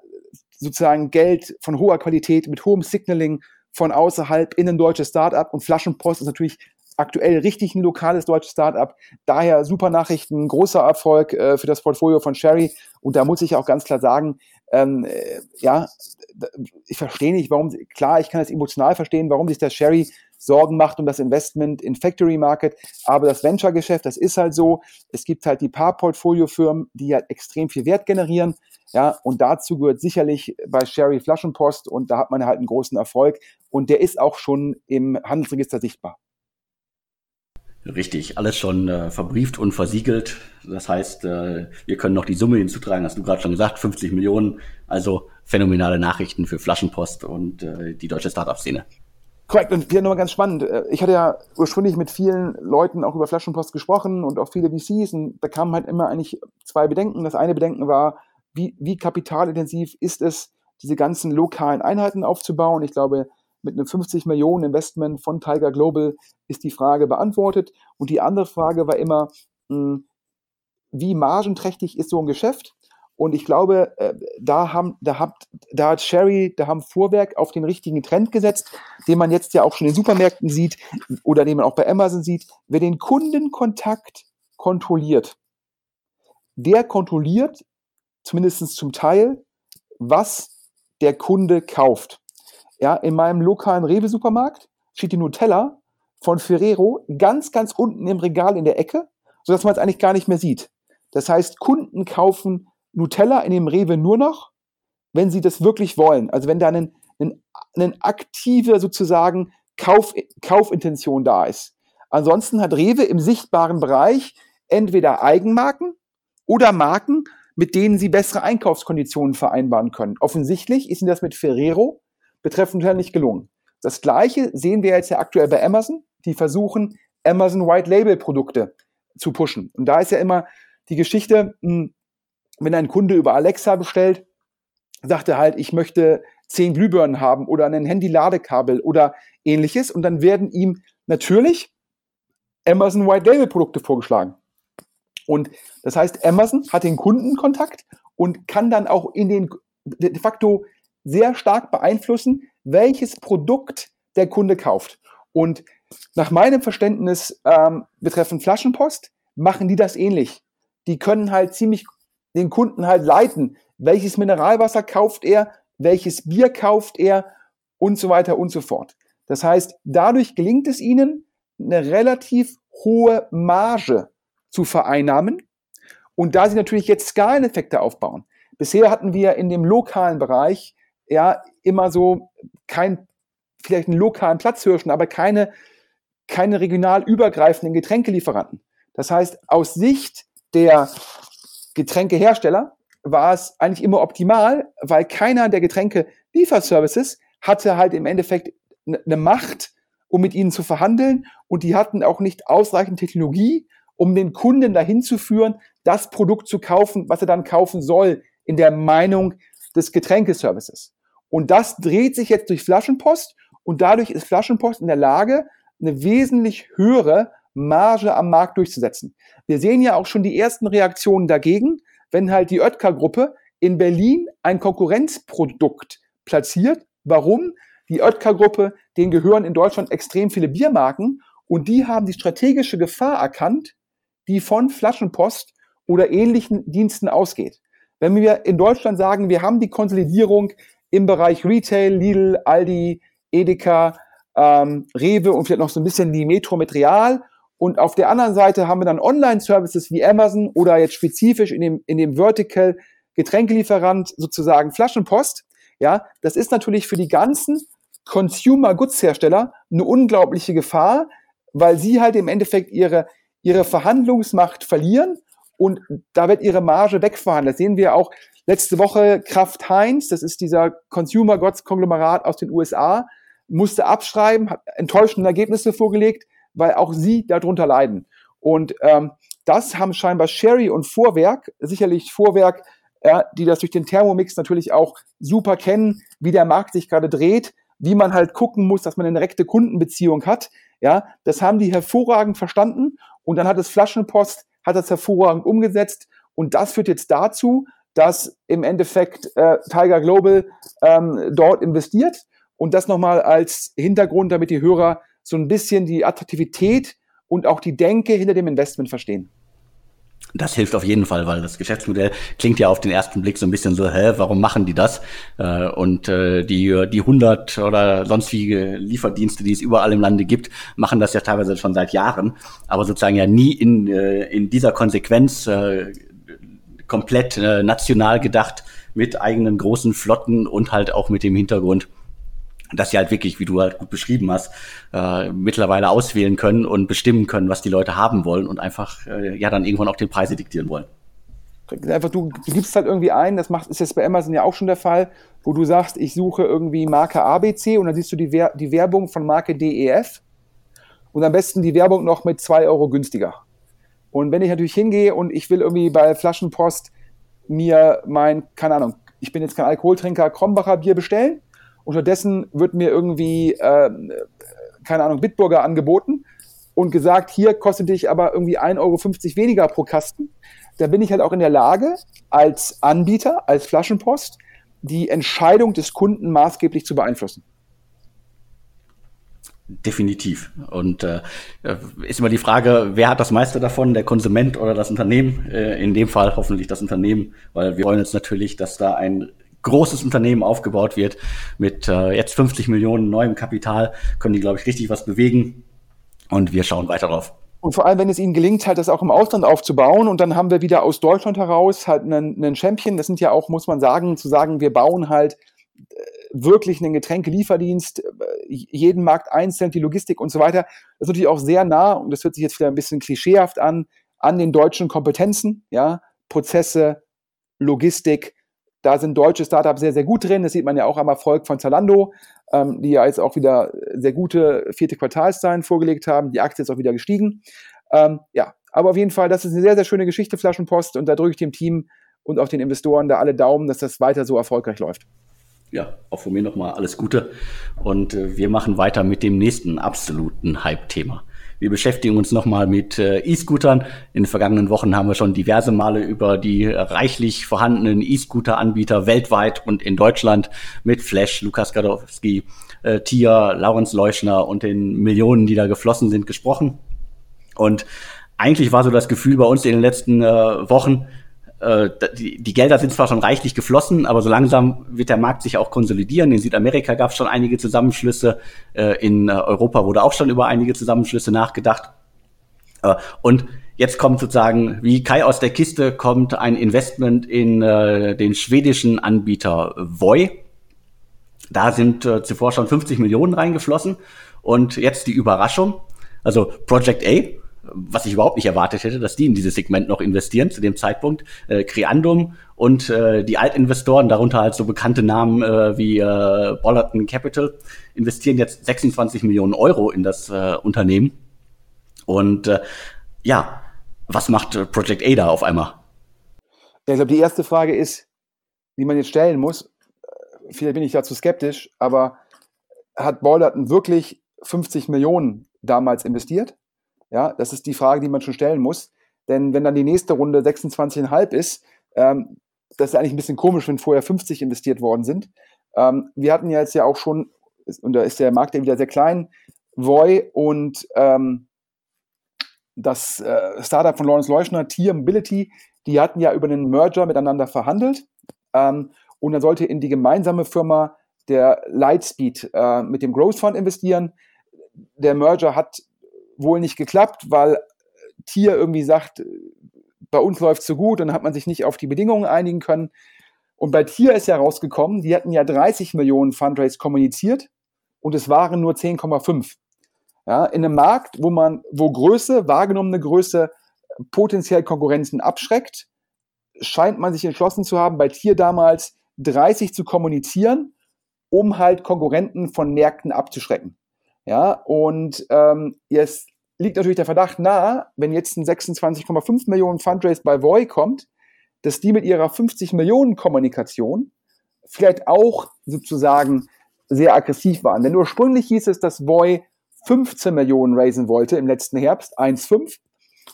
sozusagen Geld von hoher Qualität mit hohem Signaling von außerhalb in ein deutsches Startup und Flaschenpost ist natürlich aktuell richtig ein lokales deutsches Startup. Daher super Nachrichten, großer Erfolg äh, für das Portfolio von Sherry. Und da muss ich auch ganz klar sagen, ähm, äh, ja, ich verstehe nicht, warum, klar, ich kann es emotional verstehen, warum sich der Sherry Sorgen macht um das Investment in Factory Market. Aber das Venture-Geschäft, das ist halt so. Es gibt halt die paar Portfoliofirmen, die halt extrem viel Wert generieren. Ja, und dazu gehört sicherlich bei Sherry Flaschenpost und da hat man halt einen großen Erfolg. Und der ist auch schon im Handelsregister sichtbar. Richtig, alles schon äh, verbrieft und versiegelt. Das heißt, äh, wir können noch die Summe hinzutragen, hast du gerade schon gesagt, 50 Millionen. Also phänomenale Nachrichten für Flaschenpost und äh, die deutsche Startup-Szene. Korrekt, und wieder nur ganz spannend. Äh, ich hatte ja ursprünglich mit vielen Leuten auch über Flaschenpost gesprochen und auch viele VCs und da kamen halt immer eigentlich zwei Bedenken. Das eine Bedenken war, wie, wie kapitalintensiv ist es, diese ganzen lokalen Einheiten aufzubauen? Ich glaube, mit einem 50 Millionen Investment von Tiger Global ist die Frage beantwortet. Und die andere Frage war immer, hm, wie margenträchtig ist so ein Geschäft? Und ich glaube, äh, da haben, da hat, da hat Sherry, da haben Vorwerk auf den richtigen Trend gesetzt, den man jetzt ja auch schon in Supermärkten sieht oder den man auch bei Amazon sieht. Wer den Kundenkontakt kontrolliert, der kontrolliert zumindest zum Teil, was der Kunde kauft. Ja, in meinem lokalen Rewe-Supermarkt steht die Nutella von Ferrero ganz, ganz unten im Regal in der Ecke, sodass man es eigentlich gar nicht mehr sieht. Das heißt, Kunden kaufen Nutella in dem Rewe nur noch, wenn sie das wirklich wollen. Also wenn da eine ein, ein aktive sozusagen Kauf, Kaufintention da ist. Ansonsten hat Rewe im sichtbaren Bereich entweder Eigenmarken oder Marken, mit denen sie bessere Einkaufskonditionen vereinbaren können. Offensichtlich ist ihnen das mit Ferrero betreffend Nutella nicht gelungen. Das gleiche sehen wir jetzt ja aktuell bei Amazon. Die versuchen, Amazon White Label Produkte zu pushen. Und da ist ja immer die Geschichte, hm, wenn ein Kunde über Alexa bestellt, sagt er halt, ich möchte zehn Glühbirnen haben oder ein Handy-Ladekabel oder ähnliches. Und dann werden ihm natürlich Amazon White Label Produkte vorgeschlagen. Und das heißt, Amazon hat den Kundenkontakt und kann dann auch in den de facto sehr stark beeinflussen, welches Produkt der Kunde kauft. Und nach meinem Verständnis ähm, betreffend Flaschenpost machen die das ähnlich. Die können halt ziemlich den Kunden halt leiten. Welches Mineralwasser kauft er? Welches Bier kauft er? Und so weiter und so fort. Das heißt, dadurch gelingt es ihnen, eine relativ hohe Marge zu vereinnahmen. Und da sie natürlich jetzt Skaleneffekte aufbauen. Bisher hatten wir in dem lokalen Bereich ja immer so kein, vielleicht einen lokalen Platzhirschen, aber keine, keine regional übergreifenden Getränkelieferanten. Das heißt, aus Sicht der Getränkehersteller war es eigentlich immer optimal, weil keiner der Getränke-Lieferservices hatte halt im Endeffekt eine Macht, um mit ihnen zu verhandeln und die hatten auch nicht ausreichend Technologie, um den Kunden dahin zu führen, das Produkt zu kaufen, was er dann kaufen soll, in der Meinung des Getränkeservices. Und das dreht sich jetzt durch Flaschenpost und dadurch ist Flaschenpost in der Lage, eine wesentlich höhere Marge am Markt durchzusetzen. Wir sehen ja auch schon die ersten Reaktionen dagegen, wenn halt die Oetker-Gruppe in Berlin ein Konkurrenzprodukt platziert. Warum? Die Oetker-Gruppe, denen gehören in Deutschland extrem viele Biermarken und die haben die strategische Gefahr erkannt, die von Flaschenpost oder ähnlichen Diensten ausgeht. Wenn wir in Deutschland sagen, wir haben die Konsolidierung im Bereich Retail, Lidl, Aldi, Edeka, ähm, Rewe und vielleicht noch so ein bisschen die Metro mit Real. Und auf der anderen Seite haben wir dann Online-Services wie Amazon oder jetzt spezifisch in dem, in dem Vertical Getränkelieferant sozusagen Flaschenpost. Ja, das ist natürlich für die ganzen Consumer Goods Hersteller eine unglaubliche Gefahr, weil sie halt im Endeffekt ihre, ihre Verhandlungsmacht verlieren und da wird ihre Marge wegverhandelt. Das sehen wir auch letzte Woche Kraft Heinz, das ist dieser Consumer Goods Konglomerat aus den USA, musste abschreiben, hat enttäuschende Ergebnisse vorgelegt, weil auch sie darunter leiden. Und ähm, das haben scheinbar Sherry und Vorwerk, sicherlich Vorwerk, ja, die das durch den Thermomix natürlich auch super kennen, wie der Markt sich gerade dreht, wie man halt gucken muss, dass man eine direkte Kundenbeziehung hat. Ja, das haben die hervorragend verstanden und dann hat es Flaschenpost, hat das hervorragend umgesetzt und das führt jetzt dazu, dass im Endeffekt äh, Tiger Global ähm, dort investiert und das nochmal als Hintergrund, damit die Hörer so ein bisschen die Attraktivität und auch die Denke hinter dem Investment verstehen. Das hilft auf jeden Fall, weil das Geschäftsmodell klingt ja auf den ersten Blick so ein bisschen so, hä, warum machen die das? Äh, und äh, die die 100 oder sonstige Lieferdienste, die es überall im Lande gibt, machen das ja teilweise schon seit Jahren, aber sozusagen ja nie in äh, in dieser Konsequenz komplett national gedacht mit eigenen großen Flotten und halt auch mit dem Hintergrund, dass sie halt wirklich, wie du halt gut beschrieben hast, äh, mittlerweile auswählen können und bestimmen können, was die Leute haben wollen und einfach äh, ja dann irgendwann auch den Preise diktieren wollen. Einfach du, gibst halt irgendwie ein, das macht ist jetzt bei Amazon ja auch schon der Fall, wo du sagst, ich suche irgendwie Marke ABC und dann siehst du die, Wer die Werbung von Marke DEF und am besten die Werbung noch mit zwei Euro günstiger. Und wenn ich natürlich hingehe und ich will irgendwie bei Flaschenpost mir mein, keine Ahnung, ich bin jetzt kein Alkoholtrinker, Krombacher Bier bestellen, Unterdessen wird mir irgendwie, äh, keine Ahnung, Bitburger angeboten und gesagt, hier kostet dich aber irgendwie 1,50 Euro weniger pro Kasten. Da bin ich halt auch in der Lage, als Anbieter, als Flaschenpost, die Entscheidung des Kunden maßgeblich zu beeinflussen. Definitiv. Und äh, ist immer die Frage, wer hat das meiste davon, der Konsument oder das Unternehmen? Äh, in dem Fall hoffentlich das Unternehmen, weil wir wollen jetzt natürlich, dass da ein großes Unternehmen aufgebaut wird. Mit äh, jetzt 50 Millionen neuem Kapital können die, glaube ich, richtig was bewegen. Und wir schauen weiter drauf. Und vor allem, wenn es ihnen gelingt, halt das auch im Ausland aufzubauen und dann haben wir wieder aus Deutschland heraus halt einen, einen Champion. Das sind ja auch, muss man sagen, zu sagen, wir bauen halt äh, wirklich einen Getränkelieferdienst, äh, jeden Markt einzeln, die Logistik und so weiter. Das ist natürlich auch sehr nah, und das hört sich jetzt wieder ein bisschen klischeehaft an, an den deutschen Kompetenzen, ja, Prozesse, Logistik, da sind deutsche Startups sehr, sehr gut drin. Das sieht man ja auch am Erfolg von Zalando, ähm, die ja jetzt auch wieder sehr gute vierte Quartalszahlen vorgelegt haben. Die Aktie ist auch wieder gestiegen. Ähm, ja, aber auf jeden Fall, das ist eine sehr, sehr schöne Geschichte, Flaschenpost. Und da drücke ich dem Team und auch den Investoren da alle Daumen, dass das weiter so erfolgreich läuft. Ja, auch von mir nochmal alles Gute. Und äh, wir machen weiter mit dem nächsten absoluten Hype-Thema. Wir beschäftigen uns nochmal mit äh, E-Scootern. In den vergangenen Wochen haben wir schon diverse Male über die reichlich vorhandenen E-Scooter-Anbieter weltweit und in Deutschland mit Flash, Lukas Gadowski, äh, Tia, Laurens Leuschner und den Millionen, die da geflossen sind, gesprochen. Und eigentlich war so das Gefühl bei uns in den letzten äh, Wochen, die, die Gelder sind zwar schon reichlich geflossen, aber so langsam wird der Markt sich auch konsolidieren. In Südamerika gab es schon einige Zusammenschlüsse, äh, in äh, Europa wurde auch schon über einige Zusammenschlüsse nachgedacht. Äh, und jetzt kommt sozusagen, wie Kai aus der Kiste, kommt ein Investment in äh, den schwedischen Anbieter Voi. Da sind äh, zuvor schon 50 Millionen reingeflossen. Und jetzt die Überraschung. Also Project A was ich überhaupt nicht erwartet hätte, dass die in dieses Segment noch investieren zu dem Zeitpunkt. Äh, Creandum und äh, die Altinvestoren, darunter halt so bekannte Namen äh, wie äh, Bollerton Capital, investieren jetzt 26 Millionen Euro in das äh, Unternehmen. Und äh, ja, was macht äh, Project A da auf einmal? Ja, ich glaube, die erste Frage ist, die man jetzt stellen muss, äh, vielleicht bin ich dazu skeptisch, aber hat Bollerton wirklich 50 Millionen damals investiert? Ja, das ist die Frage, die man schon stellen muss. Denn wenn dann die nächste Runde 26,5 ist, ähm, das ist eigentlich ein bisschen komisch, wenn vorher 50 investiert worden sind. Ähm, wir hatten ja jetzt ja auch schon, und da ist der Markt ja wieder sehr klein, Voy und ähm, das äh, Startup von Lawrence Leuschner, Tier Mobility, die hatten ja über einen Merger miteinander verhandelt. Ähm, und dann sollte in die gemeinsame Firma der Lightspeed äh, mit dem Growth Fund investieren. Der Merger hat wohl nicht geklappt, weil Tier irgendwie sagt, bei uns läuft es so gut, dann hat man sich nicht auf die Bedingungen einigen können. Und bei Tier ist ja rausgekommen, die hatten ja 30 Millionen Fundraise kommuniziert und es waren nur 10,5. Ja, in einem Markt, wo man, wo Größe, wahrgenommene Größe potenziell Konkurrenzen abschreckt, scheint man sich entschlossen zu haben, bei Tier damals 30 zu kommunizieren, um halt Konkurrenten von Märkten abzuschrecken. Ja, und ähm, jetzt liegt natürlich der Verdacht nahe, wenn jetzt ein 26,5 Millionen Fundraise bei Voy kommt, dass die mit ihrer 50 Millionen Kommunikation vielleicht auch sozusagen sehr aggressiv waren. Denn ursprünglich hieß es, dass Voy 15 Millionen raisen wollte im letzten Herbst, 1,5.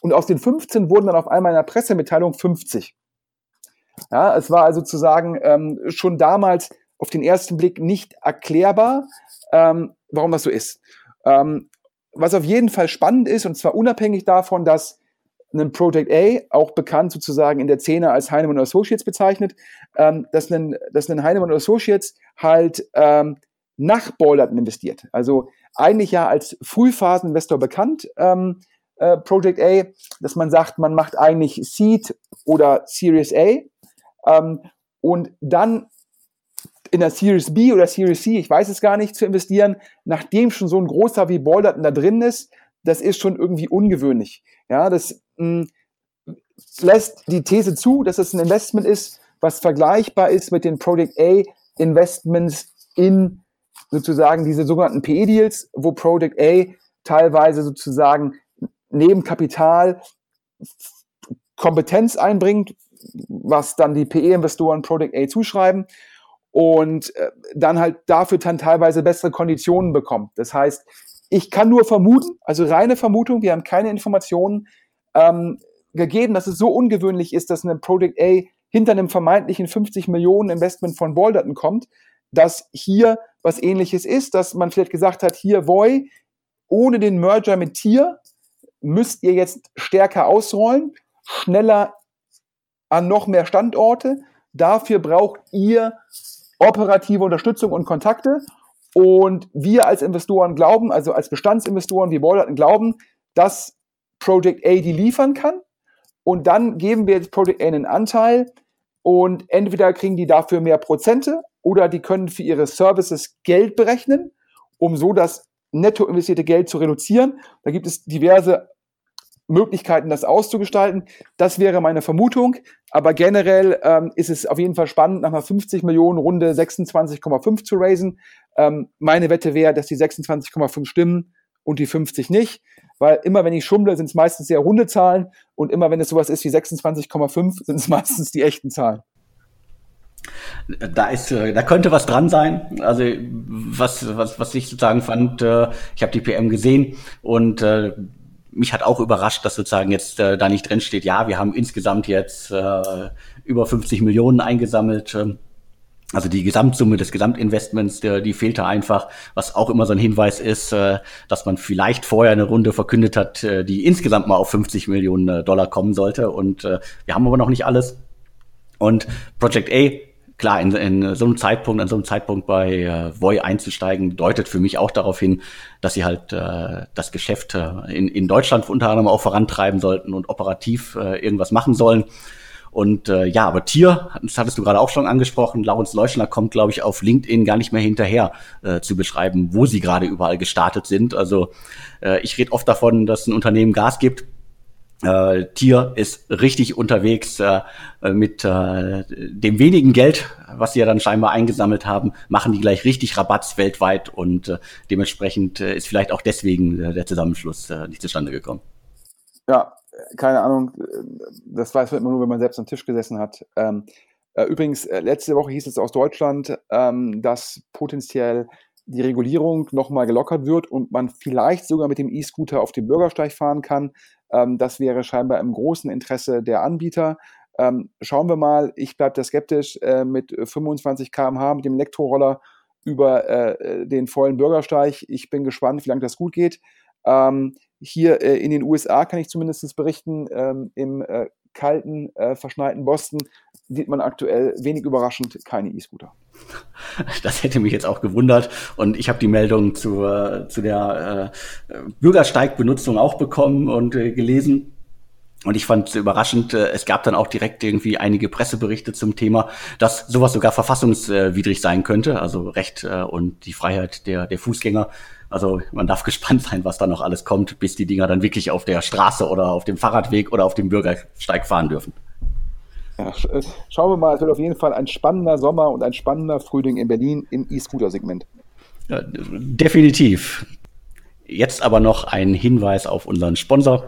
Und aus den 15 wurden dann auf einmal in der Pressemitteilung 50. Ja, es war also sozusagen ähm, schon damals auf den ersten Blick nicht erklärbar, ähm, warum das so ist. Ähm, was auf jeden Fall spannend ist, und zwar unabhängig davon, dass ein Project A, auch bekannt sozusagen in der Szene als Heinemann Associates bezeichnet, ähm, dass, ein, dass ein Heinemann Associates halt ähm, nach Balderton investiert. Also eigentlich ja als Frühphaseninvestor bekannt, ähm, äh, Project A, dass man sagt, man macht eigentlich Seed oder Series A ähm, und dann in der Series B oder Series C, ich weiß es gar nicht, zu investieren, nachdem schon so ein großer wie Balderton da drin ist, das ist schon irgendwie ungewöhnlich. Ja, das mh, hm, lässt die These zu, dass es ein Investment ist, was vergleichbar ist mit den Project A Investments in sozusagen diese sogenannten PE-Deals, wo Project A teilweise sozusagen neben Kapital Kompetenz einbringt, was dann die PE-Investoren Project A zuschreiben und äh, dann halt dafür dann teilweise bessere Konditionen bekommt. Das heißt, ich kann nur vermuten, also reine Vermutung, wir haben keine Informationen ähm, gegeben, dass es so ungewöhnlich ist, dass eine Project A hinter einem vermeintlichen 50 Millionen Investment von Balderton kommt, dass hier was ähnliches ist, dass man vielleicht gesagt hat, hier Voy, ohne den Merger mit Tier müsst ihr jetzt stärker ausrollen, schneller an noch mehr Standorte. Dafür braucht ihr operative Unterstützung und Kontakte. Und wir als Investoren glauben, also als Bestandsinvestoren wie Wallerton glauben, dass Project A die liefern kann. Und dann geben wir jetzt Project A einen Anteil und entweder kriegen die dafür mehr Prozente oder die können für ihre Services Geld berechnen, um so das netto investierte Geld zu reduzieren. Da gibt es diverse Möglichkeiten, das auszugestalten. Das wäre meine Vermutung. Aber generell ähm, ist es auf jeden Fall spannend, nach einer 50 Millionen Runde 26,5 zu raisen. Ähm, meine Wette wäre, dass die 26,5 stimmen und die 50 nicht. Weil immer wenn ich schummle, sind es meistens sehr runde Zahlen und immer wenn es sowas ist wie 26,5, sind es meistens die echten Zahlen. Da ist, äh, da könnte was dran sein. Also was, was, was ich sozusagen fand, äh, ich habe die PM gesehen und äh, mich hat auch überrascht, dass sozusagen jetzt äh, da nicht drin steht, ja, wir haben insgesamt jetzt äh, über 50 Millionen eingesammelt. Ähm, also die Gesamtsumme des Gesamtinvestments, die, die fehlte einfach, was auch immer so ein Hinweis ist, äh, dass man vielleicht vorher eine Runde verkündet hat, äh, die insgesamt mal auf 50 Millionen äh, Dollar kommen sollte. Und äh, wir haben aber noch nicht alles. Und Project A klar, in, in so einem Zeitpunkt, an so einem Zeitpunkt bei äh, Voy einzusteigen, deutet für mich auch darauf hin, dass sie halt äh, das Geschäft äh, in, in Deutschland unter anderem auch vorantreiben sollten und operativ äh, irgendwas machen sollen. Und äh, ja, aber Tier, das hattest du gerade auch schon angesprochen, Laurens Leuschner kommt, glaube ich, auf LinkedIn gar nicht mehr hinterher äh, zu beschreiben, wo sie gerade überall gestartet sind. Also äh, ich rede oft davon, dass ein Unternehmen Gas gibt, äh, Tier ist richtig unterwegs äh, mit äh, dem wenigen Geld, was sie ja dann scheinbar eingesammelt haben, machen die gleich richtig Rabatts weltweit und äh, dementsprechend äh, ist vielleicht auch deswegen äh, der Zusammenschluss äh, nicht zustande gekommen. Ja, keine Ahnung, das weiß man immer nur, wenn man selbst am Tisch gesessen hat. Ähm, äh, übrigens, äh, letzte Woche hieß es aus Deutschland, ähm, dass potenziell die Regulierung nochmal gelockert wird und man vielleicht sogar mit dem E-Scooter auf dem Bürgersteig fahren kann. Ähm, das wäre scheinbar im großen Interesse der Anbieter. Ähm, schauen wir mal, ich bleibe da skeptisch äh, mit 25 km/h mit dem Elektroroller über äh, den vollen Bürgersteig. Ich bin gespannt, wie lange das gut geht. Ähm, hier äh, in den USA kann ich zumindest berichten, ähm, im äh, kalten, äh, verschneiten Boston sieht man aktuell wenig überraschend keine E-Scooter. Das hätte mich jetzt auch gewundert. Und ich habe die Meldung zu, zu der äh, Bürgersteigbenutzung auch bekommen und äh, gelesen. Und ich fand es überraschend, äh, es gab dann auch direkt irgendwie einige Presseberichte zum Thema, dass sowas sogar verfassungswidrig sein könnte, also Recht äh, und die Freiheit der, der Fußgänger. Also man darf gespannt sein, was da noch alles kommt, bis die Dinger dann wirklich auf der Straße oder auf dem Fahrradweg oder auf dem Bürgersteig fahren dürfen. Ja, äh, schauen wir mal, es wird auf jeden Fall ein spannender Sommer und ein spannender Frühling in Berlin im E-Scooter-Segment. Ja, definitiv. Jetzt aber noch ein Hinweis auf unseren Sponsor.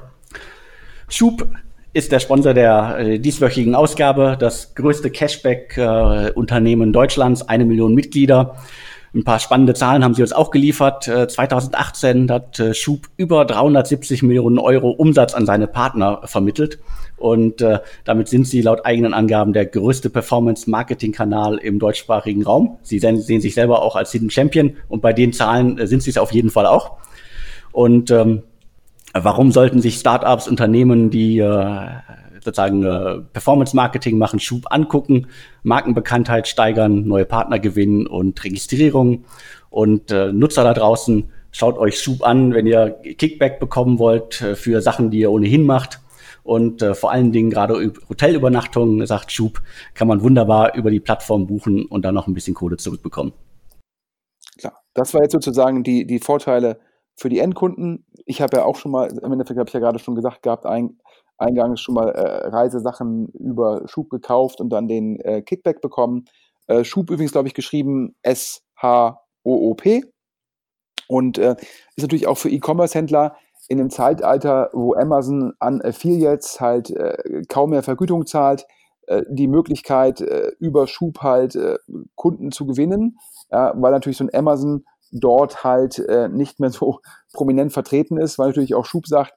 Schub ist der Sponsor der äh, dieswöchigen Ausgabe, das größte Cashback-Unternehmen äh, Deutschlands, eine Million Mitglieder. Ein paar spannende Zahlen haben sie uns auch geliefert. 2018 äh, hat äh, Schub über 370 Millionen Euro Umsatz an seine Partner vermittelt. Und äh, damit sind sie laut eigenen Angaben der größte Performance-Marketing-Kanal im deutschsprachigen Raum. Sie sehen, sehen, sich selber auch als Hidden Champion und bei den Zahlen äh, sind sie es auf jeden Fall auch. Und ähm, warum sollten sich Startups, Unternehmen, die äh, sozusagen äh, Performance-Marketing machen, Schub angucken, Markenbekanntheit steigern, neue Partner gewinnen und Registrierung. Und äh, Nutzer da draußen, schaut euch Schub an, wenn ihr Kickback bekommen wollt äh, für Sachen, die ihr ohnehin macht. Und äh, vor allen Dingen gerade Hotelübernachtungen, sagt Schub, kann man wunderbar über die Plattform buchen und dann noch ein bisschen Kohle zurückbekommen. Klar, das war jetzt sozusagen die, die Vorteile für die Endkunden. Ich habe ja auch schon mal, im Endeffekt habe ich ja gerade schon gesagt gehabt, ein, eingangs schon mal äh, Reisesachen über Schub gekauft und dann den äh, Kickback bekommen. Äh, Schub übrigens, glaube ich, geschrieben S-H-O-O-P. Und äh, ist natürlich auch für E-Commerce-Händler in einem Zeitalter, wo Amazon an Affiliates halt äh, kaum mehr Vergütung zahlt, äh, die Möglichkeit, über Schub halt Kunden zu gewinnen, weil natürlich so ein Amazon dort halt nicht mehr so prominent vertreten ist, weil natürlich auch Schub sagt,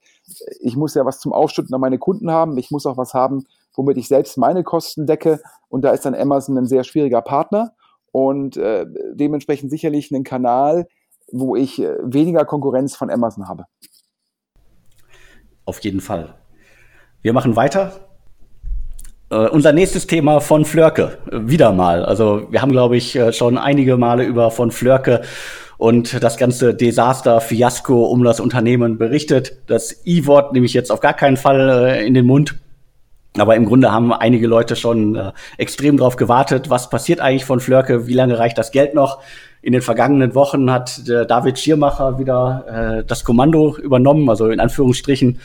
ich muss ja was zum Ausschütten an meine Kunden haben, ich muss auch was haben, womit ich selbst meine Kosten decke und da ist dann Amazon ein sehr schwieriger Partner und äh, dementsprechend sicherlich ein Kanal, wo ich äh, weniger Konkurrenz von Amazon habe. Auf jeden Fall. Wir machen weiter. Uh, unser nächstes Thema von Flörke. Wieder mal. Also wir haben, glaube ich, äh, schon einige Male über von Flörke und das ganze Desaster, Fiasko um das Unternehmen berichtet. Das I-Wort nehme ich jetzt auf gar keinen Fall äh, in den Mund. Aber im Grunde haben einige Leute schon äh, extrem drauf gewartet. Was passiert eigentlich von Flörke? Wie lange reicht das Geld noch? In den vergangenen Wochen hat äh, David Schiermacher wieder äh, das Kommando übernommen, also in Anführungsstrichen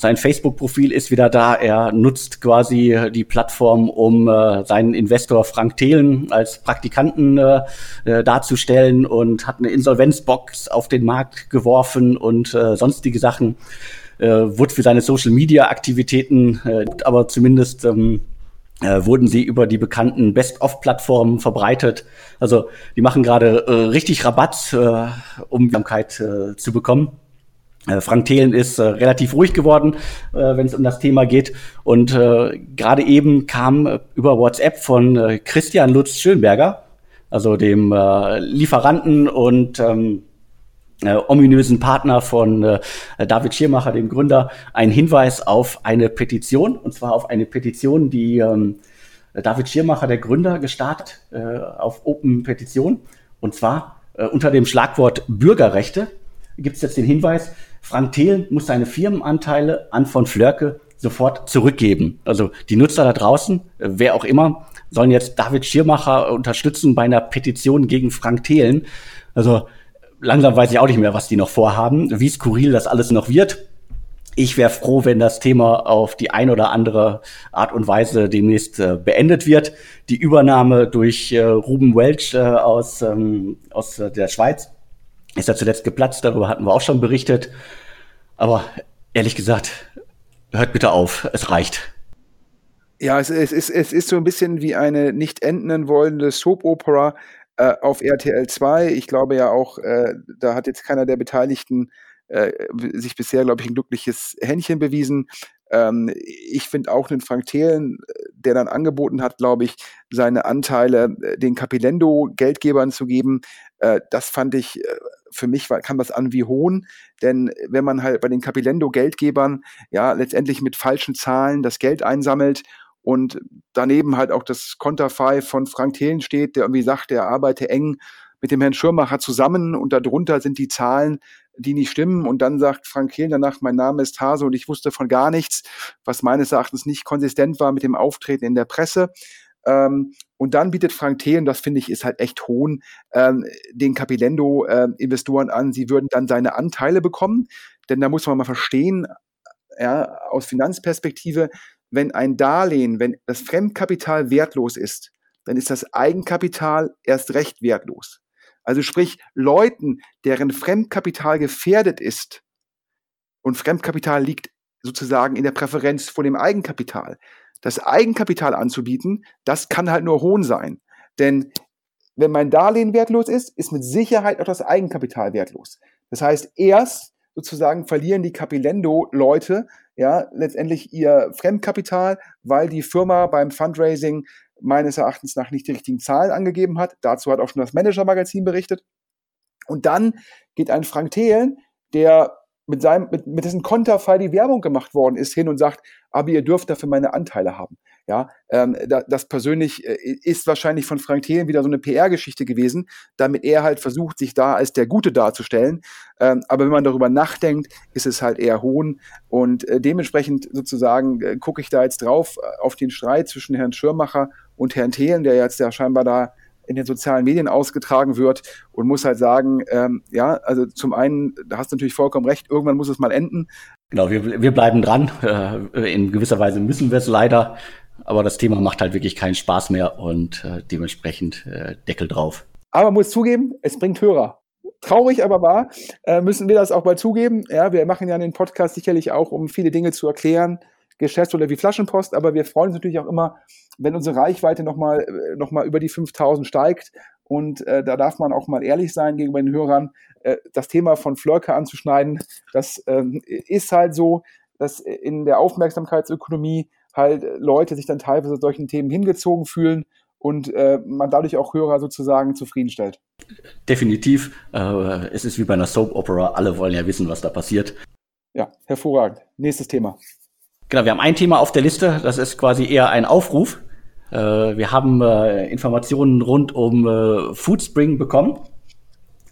sein Facebook-Profil ist wieder da. Er nutzt quasi die Plattform, um äh, seinen Investor Frank Thelen als Praktikanten äh, äh, darzustellen und hat eine Insolvenzbox auf den Markt geworfen und äh, sonstige Sachen. Äh, wurde für seine Social-Media-Aktivitäten, äh, aber zumindest ähm, äh, wurden sie über die bekannten Best-of-Plattformen verbreitet. Also die machen gerade äh, richtig Rabatt, äh, um Wirksamkeit äh, zu bekommen. Äh, Frank Thelen ist äh, relativ ruhig geworden, äh, wenn es um das Thema geht. Und äh, gerade eben kam äh, über WhatsApp von äh, Christian Lutz Schönberger, also dem Lieferanten und ähm, ominösen Partner von David Schirmacher, dem Gründer, ein Hinweis auf eine Petition, und zwar auf eine Petition, die ähm, David Schirmacher, der Gründer, gestartet auf Open Petition, und zwar unter dem Schlagwort Bürgerrechte gibt es jetzt den Hinweis, Frank Thelen muss seine Firmenanteile an von Flörke sofort zurückgeben. Also die Nutzer da draußen, wer auch immer, sollen jetzt David Schirmacher unterstützen bei einer Petition gegen Frank Thelen. Also langsam weiß ich auch nicht mehr, was die noch vorhaben, wie skurril das alles noch wird. Ich wäre froh, wenn das Thema auf die ein oder andere Art und Weise demnächst äh, beendet wird. Die Übernahme durch äh, Ruben Welch äh, aus, ähm, aus äh, der Schweiz ist ja zuletzt geplatzt, darüber hatten wir auch schon berichtet. Aber ehrlich gesagt, hört bitte auf, es reicht. Ja, es, es, ist, es ist so ein bisschen wie eine nicht enden wollende Soap-Opera äh, auf RTL 2. Ich glaube ja auch, äh, da hat jetzt keiner der Beteiligten äh, sich bisher, glaube ich, ein glückliches Händchen bewiesen. Ähm, ich finde auch den Frank Thelen, der dann angeboten hat, glaube ich, seine Anteile äh, den Capilendo-Geldgebern zu geben, äh, das fand ich, äh, für mich war, kam das an wie Hohn, denn wenn man halt bei den Capilendo-Geldgebern ja letztendlich mit falschen Zahlen das Geld einsammelt und daneben halt auch das Konterfei von Frank Thelen steht, der irgendwie sagt, er arbeite eng mit dem Herrn Schirmacher zusammen und darunter sind die Zahlen, die nicht stimmen und dann sagt Frank Thelen danach, mein Name ist Hase und ich wusste von gar nichts, was meines Erachtens nicht konsistent war mit dem Auftreten in der Presse. Ähm, und dann bietet Frank Thelen, das finde ich ist halt echt hohn, ähm, den Capilendo-Investoren äh, an, sie würden dann seine Anteile bekommen. Denn da muss man mal verstehen, ja, aus Finanzperspektive, wenn ein Darlehen, wenn das Fremdkapital wertlos ist, dann ist das Eigenkapital erst recht wertlos. Also sprich, Leuten, deren Fremdkapital gefährdet ist, und Fremdkapital liegt sozusagen in der Präferenz vor dem Eigenkapital, das Eigenkapital anzubieten, das kann halt nur hohn sein. Denn wenn mein Darlehen wertlos ist, ist mit Sicherheit auch das Eigenkapital wertlos. Das heißt, erst sozusagen verlieren die Capilendo-Leute ja letztendlich ihr Fremdkapital, weil die Firma beim Fundraising meines Erachtens nach nicht die richtigen Zahlen angegeben hat. Dazu hat auch schon das Manager-Magazin berichtet. Und dann geht ein Frank Thelen, der mit seinem, mit, mit dessen Konterfei die Werbung gemacht worden ist, hin und sagt, aber ihr dürft dafür meine Anteile haben. Ja, ähm, da, das persönlich äh, ist wahrscheinlich von Frank Thelen wieder so eine PR-Geschichte gewesen, damit er halt versucht, sich da als der Gute darzustellen. Ähm, aber wenn man darüber nachdenkt, ist es halt eher Hohn. Und äh, dementsprechend sozusagen äh, gucke ich da jetzt drauf äh, auf den Streit zwischen Herrn Schirmacher und Herrn Thelen, der jetzt ja scheinbar da in den sozialen Medien ausgetragen wird und muss halt sagen, ähm, ja, also zum einen, da hast du natürlich vollkommen recht, irgendwann muss es mal enden. Genau, wir, wir bleiben dran. Äh, in gewisser Weise müssen wir es leider, aber das Thema macht halt wirklich keinen Spaß mehr und äh, dementsprechend äh, Deckel drauf. Aber man muss zugeben, es bringt Hörer. Traurig aber wahr, äh, müssen wir das auch mal zugeben. Ja, wir machen ja den Podcast sicherlich auch, um viele Dinge zu erklären, Geschäftsmodell wie Flaschenpost, aber wir freuen uns natürlich auch immer, wenn unsere Reichweite nochmal äh, noch mal über die 5000 steigt. Und äh, da darf man auch mal ehrlich sein gegenüber den Hörern. Äh, das Thema von Flörke anzuschneiden, das ähm, ist halt so, dass in der Aufmerksamkeitsökonomie halt Leute sich dann teilweise solchen Themen hingezogen fühlen und äh, man dadurch auch Hörer sozusagen zufriedenstellt. Definitiv. Äh, es ist wie bei einer Soap Opera. Alle wollen ja wissen, was da passiert. Ja, hervorragend. Nächstes Thema. Genau, wir haben ein Thema auf der Liste. Das ist quasi eher ein Aufruf. Äh, wir haben äh, Informationen rund um äh, Foodspring bekommen.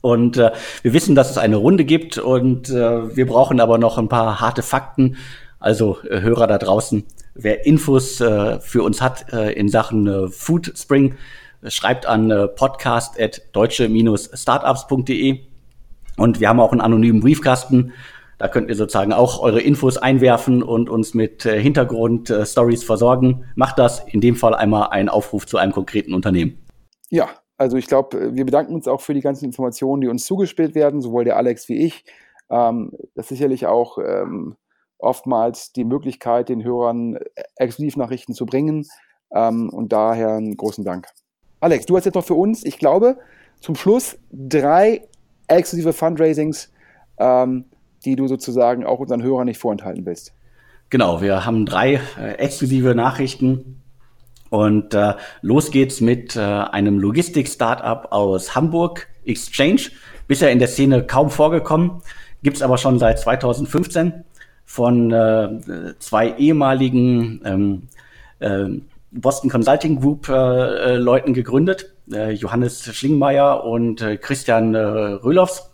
Und äh, wir wissen, dass es eine Runde gibt und äh, wir brauchen aber noch ein paar harte Fakten. Also äh, Hörer da draußen, wer Infos für uns hat in Sachen Foodspring, schreibt an äh, podcast.deutsche-startups.de. Und wir haben auch einen anonymen Briefkasten. Da könnt ihr sozusagen auch eure Infos einwerfen und uns mit äh, Hintergrundstories äh, versorgen. Macht das in dem Fall einmal einen Aufruf zu einem konkreten Unternehmen. Ja, also ich glaube, wir bedanken uns auch für die ganzen Informationen, die uns zugespielt werden, sowohl der Alex wie ich. Ähm, das ist sicherlich auch ähm, oftmals die Möglichkeit, den Hörern äh, Exklusivnachrichten zu bringen. Ähm, und daher einen großen Dank. Alex, du hast jetzt noch für uns, ich glaube, zum Schluss drei exklusive Fundraisings, ähm, die du sozusagen auch unseren Hörern nicht vorenthalten willst. Genau, wir haben drei äh, exklusive Nachrichten und äh, los geht's mit äh, einem Logistik-Startup aus Hamburg, Exchange. Bisher in der Szene kaum vorgekommen, gibt's aber schon seit 2015 von äh, zwei ehemaligen ähm, äh, Boston Consulting Group äh, äh Leuten gegründet, äh, Johannes Schlingmeier und äh, Christian äh, Röhloffs.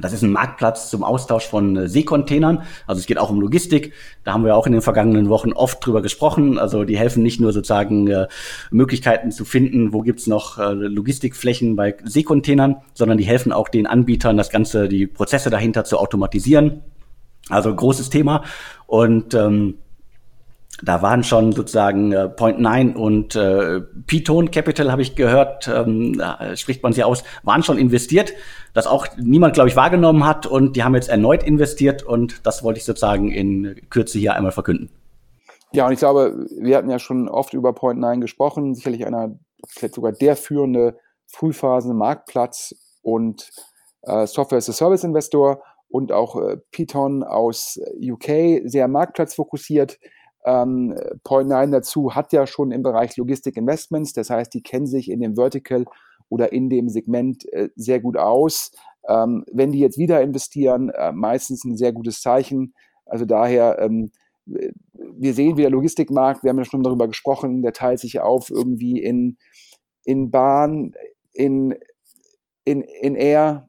Das ist ein Marktplatz zum Austausch von äh, Seekontainern. Also es geht auch um Logistik. Da haben wir auch in den vergangenen Wochen oft drüber gesprochen. Also die helfen nicht nur sozusagen äh, Möglichkeiten zu finden, wo gibt's noch äh, Logistikflächen bei Seekontainern, sondern die helfen auch den Anbietern, das Ganze, die Prozesse dahinter zu automatisieren. Also großes Thema. Und ähm, da waren schon sozusagen äh, Point Nine und äh, Python Capital, habe ich gehört, ähm, spricht man sie aus, waren schon investiert, das auch niemand, glaube ich, wahrgenommen hat und die haben jetzt erneut investiert und das wollte ich sozusagen in Kürze hier einmal verkünden. Ja, und ich glaube, wir hatten ja schon oft über Point Nine gesprochen, sicherlich einer, vielleicht sogar der führende Frühphasen-Marktplatz und äh, Software as a Service Investor und auch äh, Python aus UK, sehr marktplatzfokussiert. Ähm, Point9 dazu hat ja schon im Bereich Logistik Investments, das heißt, die kennen sich in dem Vertical oder in dem Segment äh, sehr gut aus. Ähm, wenn die jetzt wieder investieren, äh, meistens ein sehr gutes Zeichen. Also daher, ähm, wir sehen, wie der Logistikmarkt, wir haben ja schon darüber gesprochen, der teilt sich auf irgendwie in, in Bahn, in, in, in Air,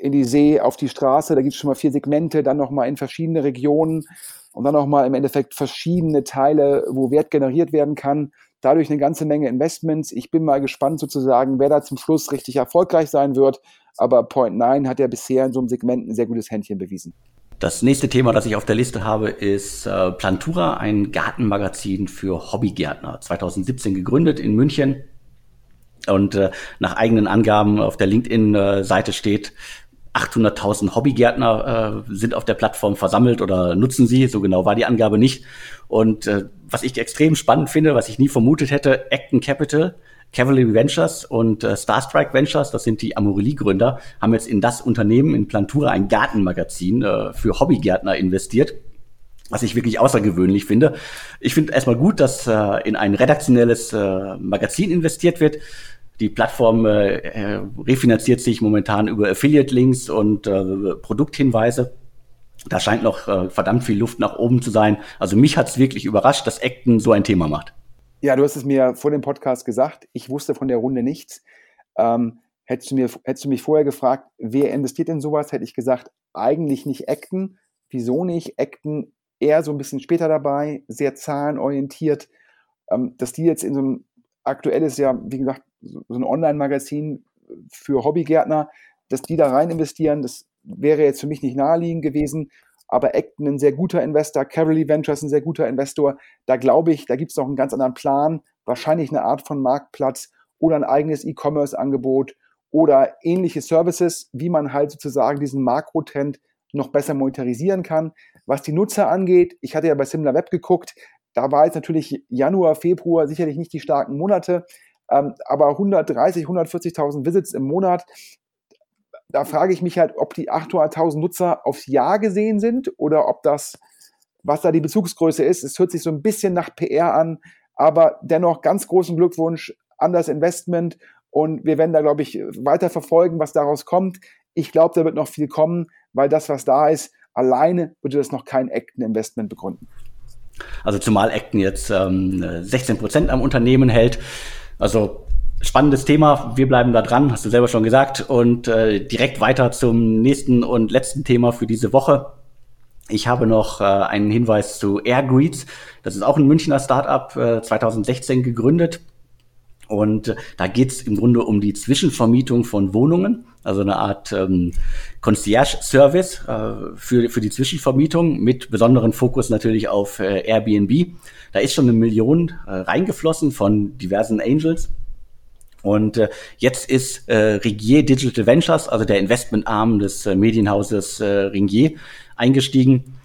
in die See, auf die Straße. Da gibt es schon mal vier Segmente, dann nochmal in verschiedene Regionen und dann nochmal im Endeffekt verschiedene Teile, wo Wert generiert werden kann. Dadurch eine ganze Menge Investments. Ich bin mal gespannt sozusagen, wer da zum Schluss richtig erfolgreich sein wird. Aber Point 9 hat ja bisher in so einem Segment ein sehr gutes Händchen bewiesen. Das nächste Thema, das ich auf der Liste habe, ist äh, Plantura, ein Gartenmagazin für Hobbygärtner. 2017 gegründet in München. Und äh, nach eigenen Angaben auf der LinkedIn-Seite steht, 800.000 Hobbygärtner äh, sind auf der Plattform versammelt oder nutzen sie. So genau war die Angabe nicht. Und äh, was ich extrem spannend finde, was ich nie vermutet hätte, Acton Capital, Cavalry Ventures und äh, Starstrike Ventures, das sind die Amorelie-Gründer, haben jetzt in das Unternehmen, in Plantura, ein Gartenmagazin äh, für Hobbygärtner investiert was ich wirklich außergewöhnlich finde. Ich finde erstmal gut, dass äh, in ein redaktionelles äh, Magazin investiert wird. Die Plattform äh, äh, refinanziert sich momentan über Affiliate-Links und äh, Produkthinweise. Da scheint noch äh, verdammt viel Luft nach oben zu sein. Also mich hat es wirklich überrascht, dass Acton so ein Thema macht. Ja, du hast es mir vor dem Podcast gesagt. Ich wusste von der Runde nichts. Ähm, hättest, du mir, hättest du mich vorher gefragt, wer investiert in sowas, hätte ich gesagt, eigentlich nicht Acton. Wieso nicht? Acton eher so ein bisschen später dabei, sehr zahlenorientiert. Ähm, dass die jetzt in so ein aktuelles, ja, wie gesagt, so ein Online-Magazin für Hobbygärtner, dass die da rein investieren, das wäre jetzt für mich nicht naheliegend gewesen. Aber Acton ein sehr guter Investor, Cavalry Ventures ein sehr guter Investor. Da glaube ich, da gibt es noch einen ganz anderen Plan, wahrscheinlich eine Art von Marktplatz oder ein eigenes E-Commerce-Angebot oder ähnliche Services, wie man halt sozusagen diesen Makrotrend noch besser monetarisieren kann. Was die Nutzer angeht, ich hatte ja bei SimilarWeb geguckt, da war jetzt natürlich Januar, Februar sicherlich nicht die starken Monate, ähm, aber 130, 140.000 Visits im Monat, da frage ich mich halt, ob die 800.000 Nutzer aufs Jahr gesehen sind oder ob das, was da die Bezugsgröße ist, es hört sich so ein bisschen nach PR an, aber dennoch ganz großen Glückwunsch an das Investment und wir werden da, glaube ich, weiter verfolgen, was daraus kommt. Ich glaube, da wird noch viel kommen, weil das, was da ist, alleine würde das noch kein Acton-Investment begründen. Also zumal Acton jetzt ähm, 16 Prozent am Unternehmen hält. Also spannendes Thema. Wir bleiben da dran, hast du selber schon gesagt. Und äh, direkt weiter zum nächsten und letzten Thema für diese Woche. Ich habe noch äh, einen Hinweis zu Airgreets. Das ist auch ein Münchner Startup, äh, 2016 gegründet. Und äh, da geht es im Grunde um die Zwischenvermietung von Wohnungen, also eine Art ähm, Concierge-Service äh, für, für die Zwischenvermietung mit besonderen Fokus natürlich auf äh, Airbnb. Da ist schon eine Million äh, reingeflossen von diversen Angels. Und äh, jetzt ist äh, Ringier Digital Ventures, also der Investmentarm des äh, Medienhauses äh, Ringier, eingestiegen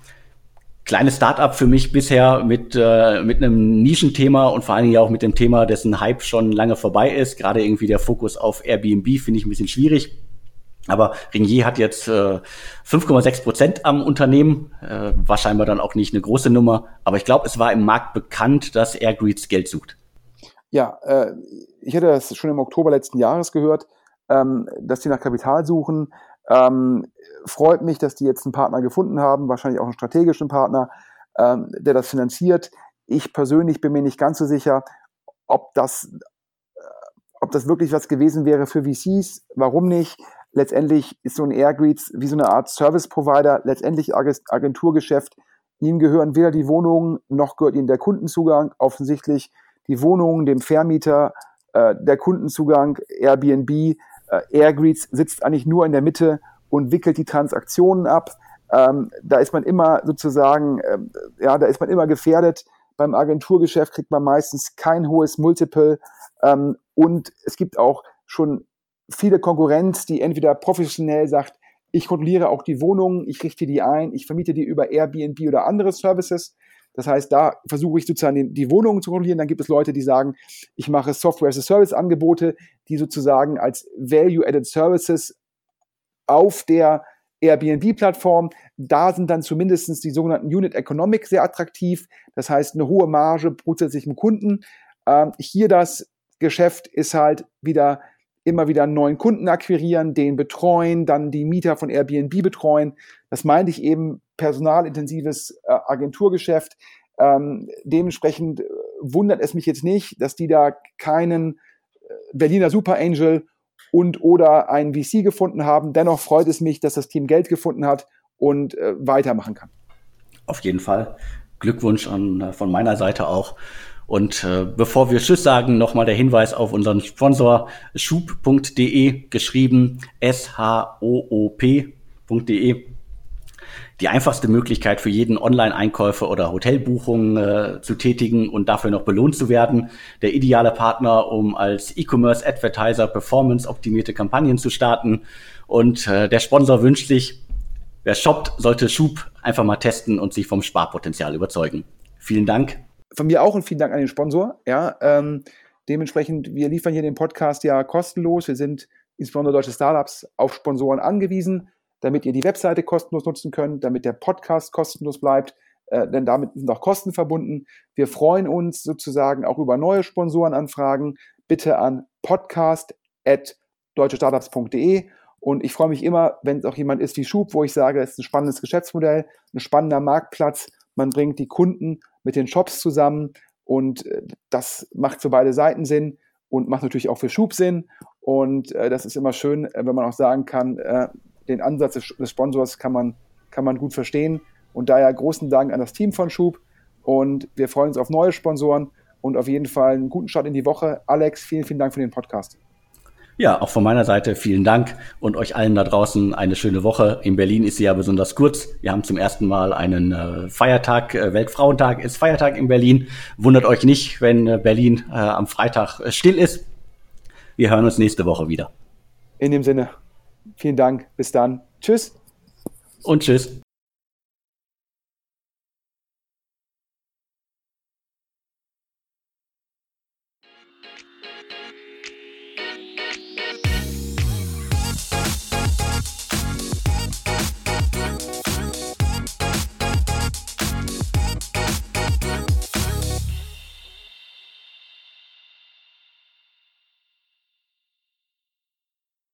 kleines Startup für mich bisher mit, äh, mit einem Nischenthema und vor allen Dingen auch mit dem Thema, dessen Hype schon lange vorbei ist. Gerade irgendwie der Fokus auf Airbnb finde ich ein bisschen schwierig. Aber Ringier hat jetzt äh, 5,6 Prozent am Unternehmen. Äh, war scheinbar dann auch nicht eine große Nummer. Aber ich glaube, es war im Markt bekannt, dass Airgreets Geld sucht. Ja, äh, ich hatte das schon im Oktober letzten Jahres gehört, ähm, dass sie nach Kapital suchen. Ähm, freut mich, dass die jetzt einen Partner gefunden haben, wahrscheinlich auch einen strategischen Partner, ähm, der das finanziert. Ich persönlich bin mir nicht ganz so sicher, ob das, äh, ob das wirklich was gewesen wäre für VCs. Warum nicht? letztendlich ist so ein Airgreets wie so eine Art Service Provider, letztendlich Agenturgeschäft. Ihnen gehören weder die Wohnungen noch gehört Ihnen der Kundenzugang. Offensichtlich die Wohnungen, dem Vermieter, äh, der Kundenzugang, Airbnb. Äh, Airgreets sitzt eigentlich nur in der Mitte und wickelt die Transaktionen ab. Ähm, da ist man immer sozusagen, äh, ja, da ist man immer gefährdet. Beim Agenturgeschäft kriegt man meistens kein hohes Multiple ähm, und es gibt auch schon viele Konkurrenz, die entweder professionell sagt, ich kontrolliere auch die Wohnungen, ich richte die ein, ich vermiete die über Airbnb oder andere Services. Das heißt, da versuche ich sozusagen die, Wohnungen zu kontrollieren. Dann gibt es Leute, die sagen, ich mache Software as a Service Angebote, die sozusagen als Value-Added Services auf der Airbnb-Plattform. Da sind dann zumindest die sogenannten Unit Economic sehr attraktiv. Das heißt, eine hohe Marge pro zusätzlichen Kunden. Ähm, hier das Geschäft ist halt wieder immer wieder einen neuen Kunden akquirieren, den betreuen, dann die Mieter von Airbnb betreuen. Das meinte ich eben personalintensives äh, Agenturgeschäft. Ähm, dementsprechend äh, wundert es mich jetzt nicht, dass die da keinen äh, Berliner Super Angel und oder einen VC gefunden haben. Dennoch freut es mich, dass das Team Geld gefunden hat und äh, weitermachen kann. Auf jeden Fall. Glückwunsch an, äh, von meiner Seite auch. Und äh, bevor wir Tschüss sagen, nochmal der Hinweis auf unseren Sponsor schub.de, geschrieben S-H-O-O-P.de. Die einfachste Möglichkeit für jeden Online-Einkäufer oder Hotelbuchungen äh, zu tätigen und dafür noch belohnt zu werden. Der ideale Partner, um als E-Commerce-Advertiser performance-optimierte Kampagnen zu starten. Und äh, der Sponsor wünscht sich, wer shoppt, sollte Schub einfach mal testen und sich vom Sparpotenzial überzeugen. Vielen Dank von mir auch ein vielen Dank an den Sponsor. Ja, ähm, dementsprechend, wir liefern hier den Podcast ja kostenlos. Wir sind insbesondere deutsche Startups auf Sponsoren angewiesen, damit ihr die Webseite kostenlos nutzen könnt, damit der Podcast kostenlos bleibt, äh, denn damit sind auch Kosten verbunden. Wir freuen uns sozusagen auch über neue Sponsorenanfragen. Bitte an podcast.deutschestartups.de und ich freue mich immer, wenn es auch jemand ist wie Schub, wo ich sage, es ist ein spannendes Geschäftsmodell, ein spannender Marktplatz. Man bringt die Kunden mit den Shops zusammen und äh, das macht für beide Seiten Sinn und macht natürlich auch für Schub Sinn. Und äh, das ist immer schön, äh, wenn man auch sagen kann, äh, den Ansatz des, des, Sponsors kann man, kann man gut verstehen. Und daher großen Dank an das Team von Schub. Und wir freuen uns auf neue Sponsoren und auf jeden Fall einen guten Start in die Woche. Alex, vielen, vielen Dank für den Podcast. Ja, auch von meiner Seite vielen Dank und euch allen da draußen eine schöne Woche. In Berlin ist sie ja besonders kurz. Wir haben zum ersten Mal einen äh, Feiertag, äh, Weltfrauentag ist Feiertag in Berlin. Wundert euch nicht, wenn äh, Berlin am Freitag still ist. Wir hören uns nächste Woche wieder. In dem Sinne, vielen Dank. Bis dann. Tschüss. Und tschüss.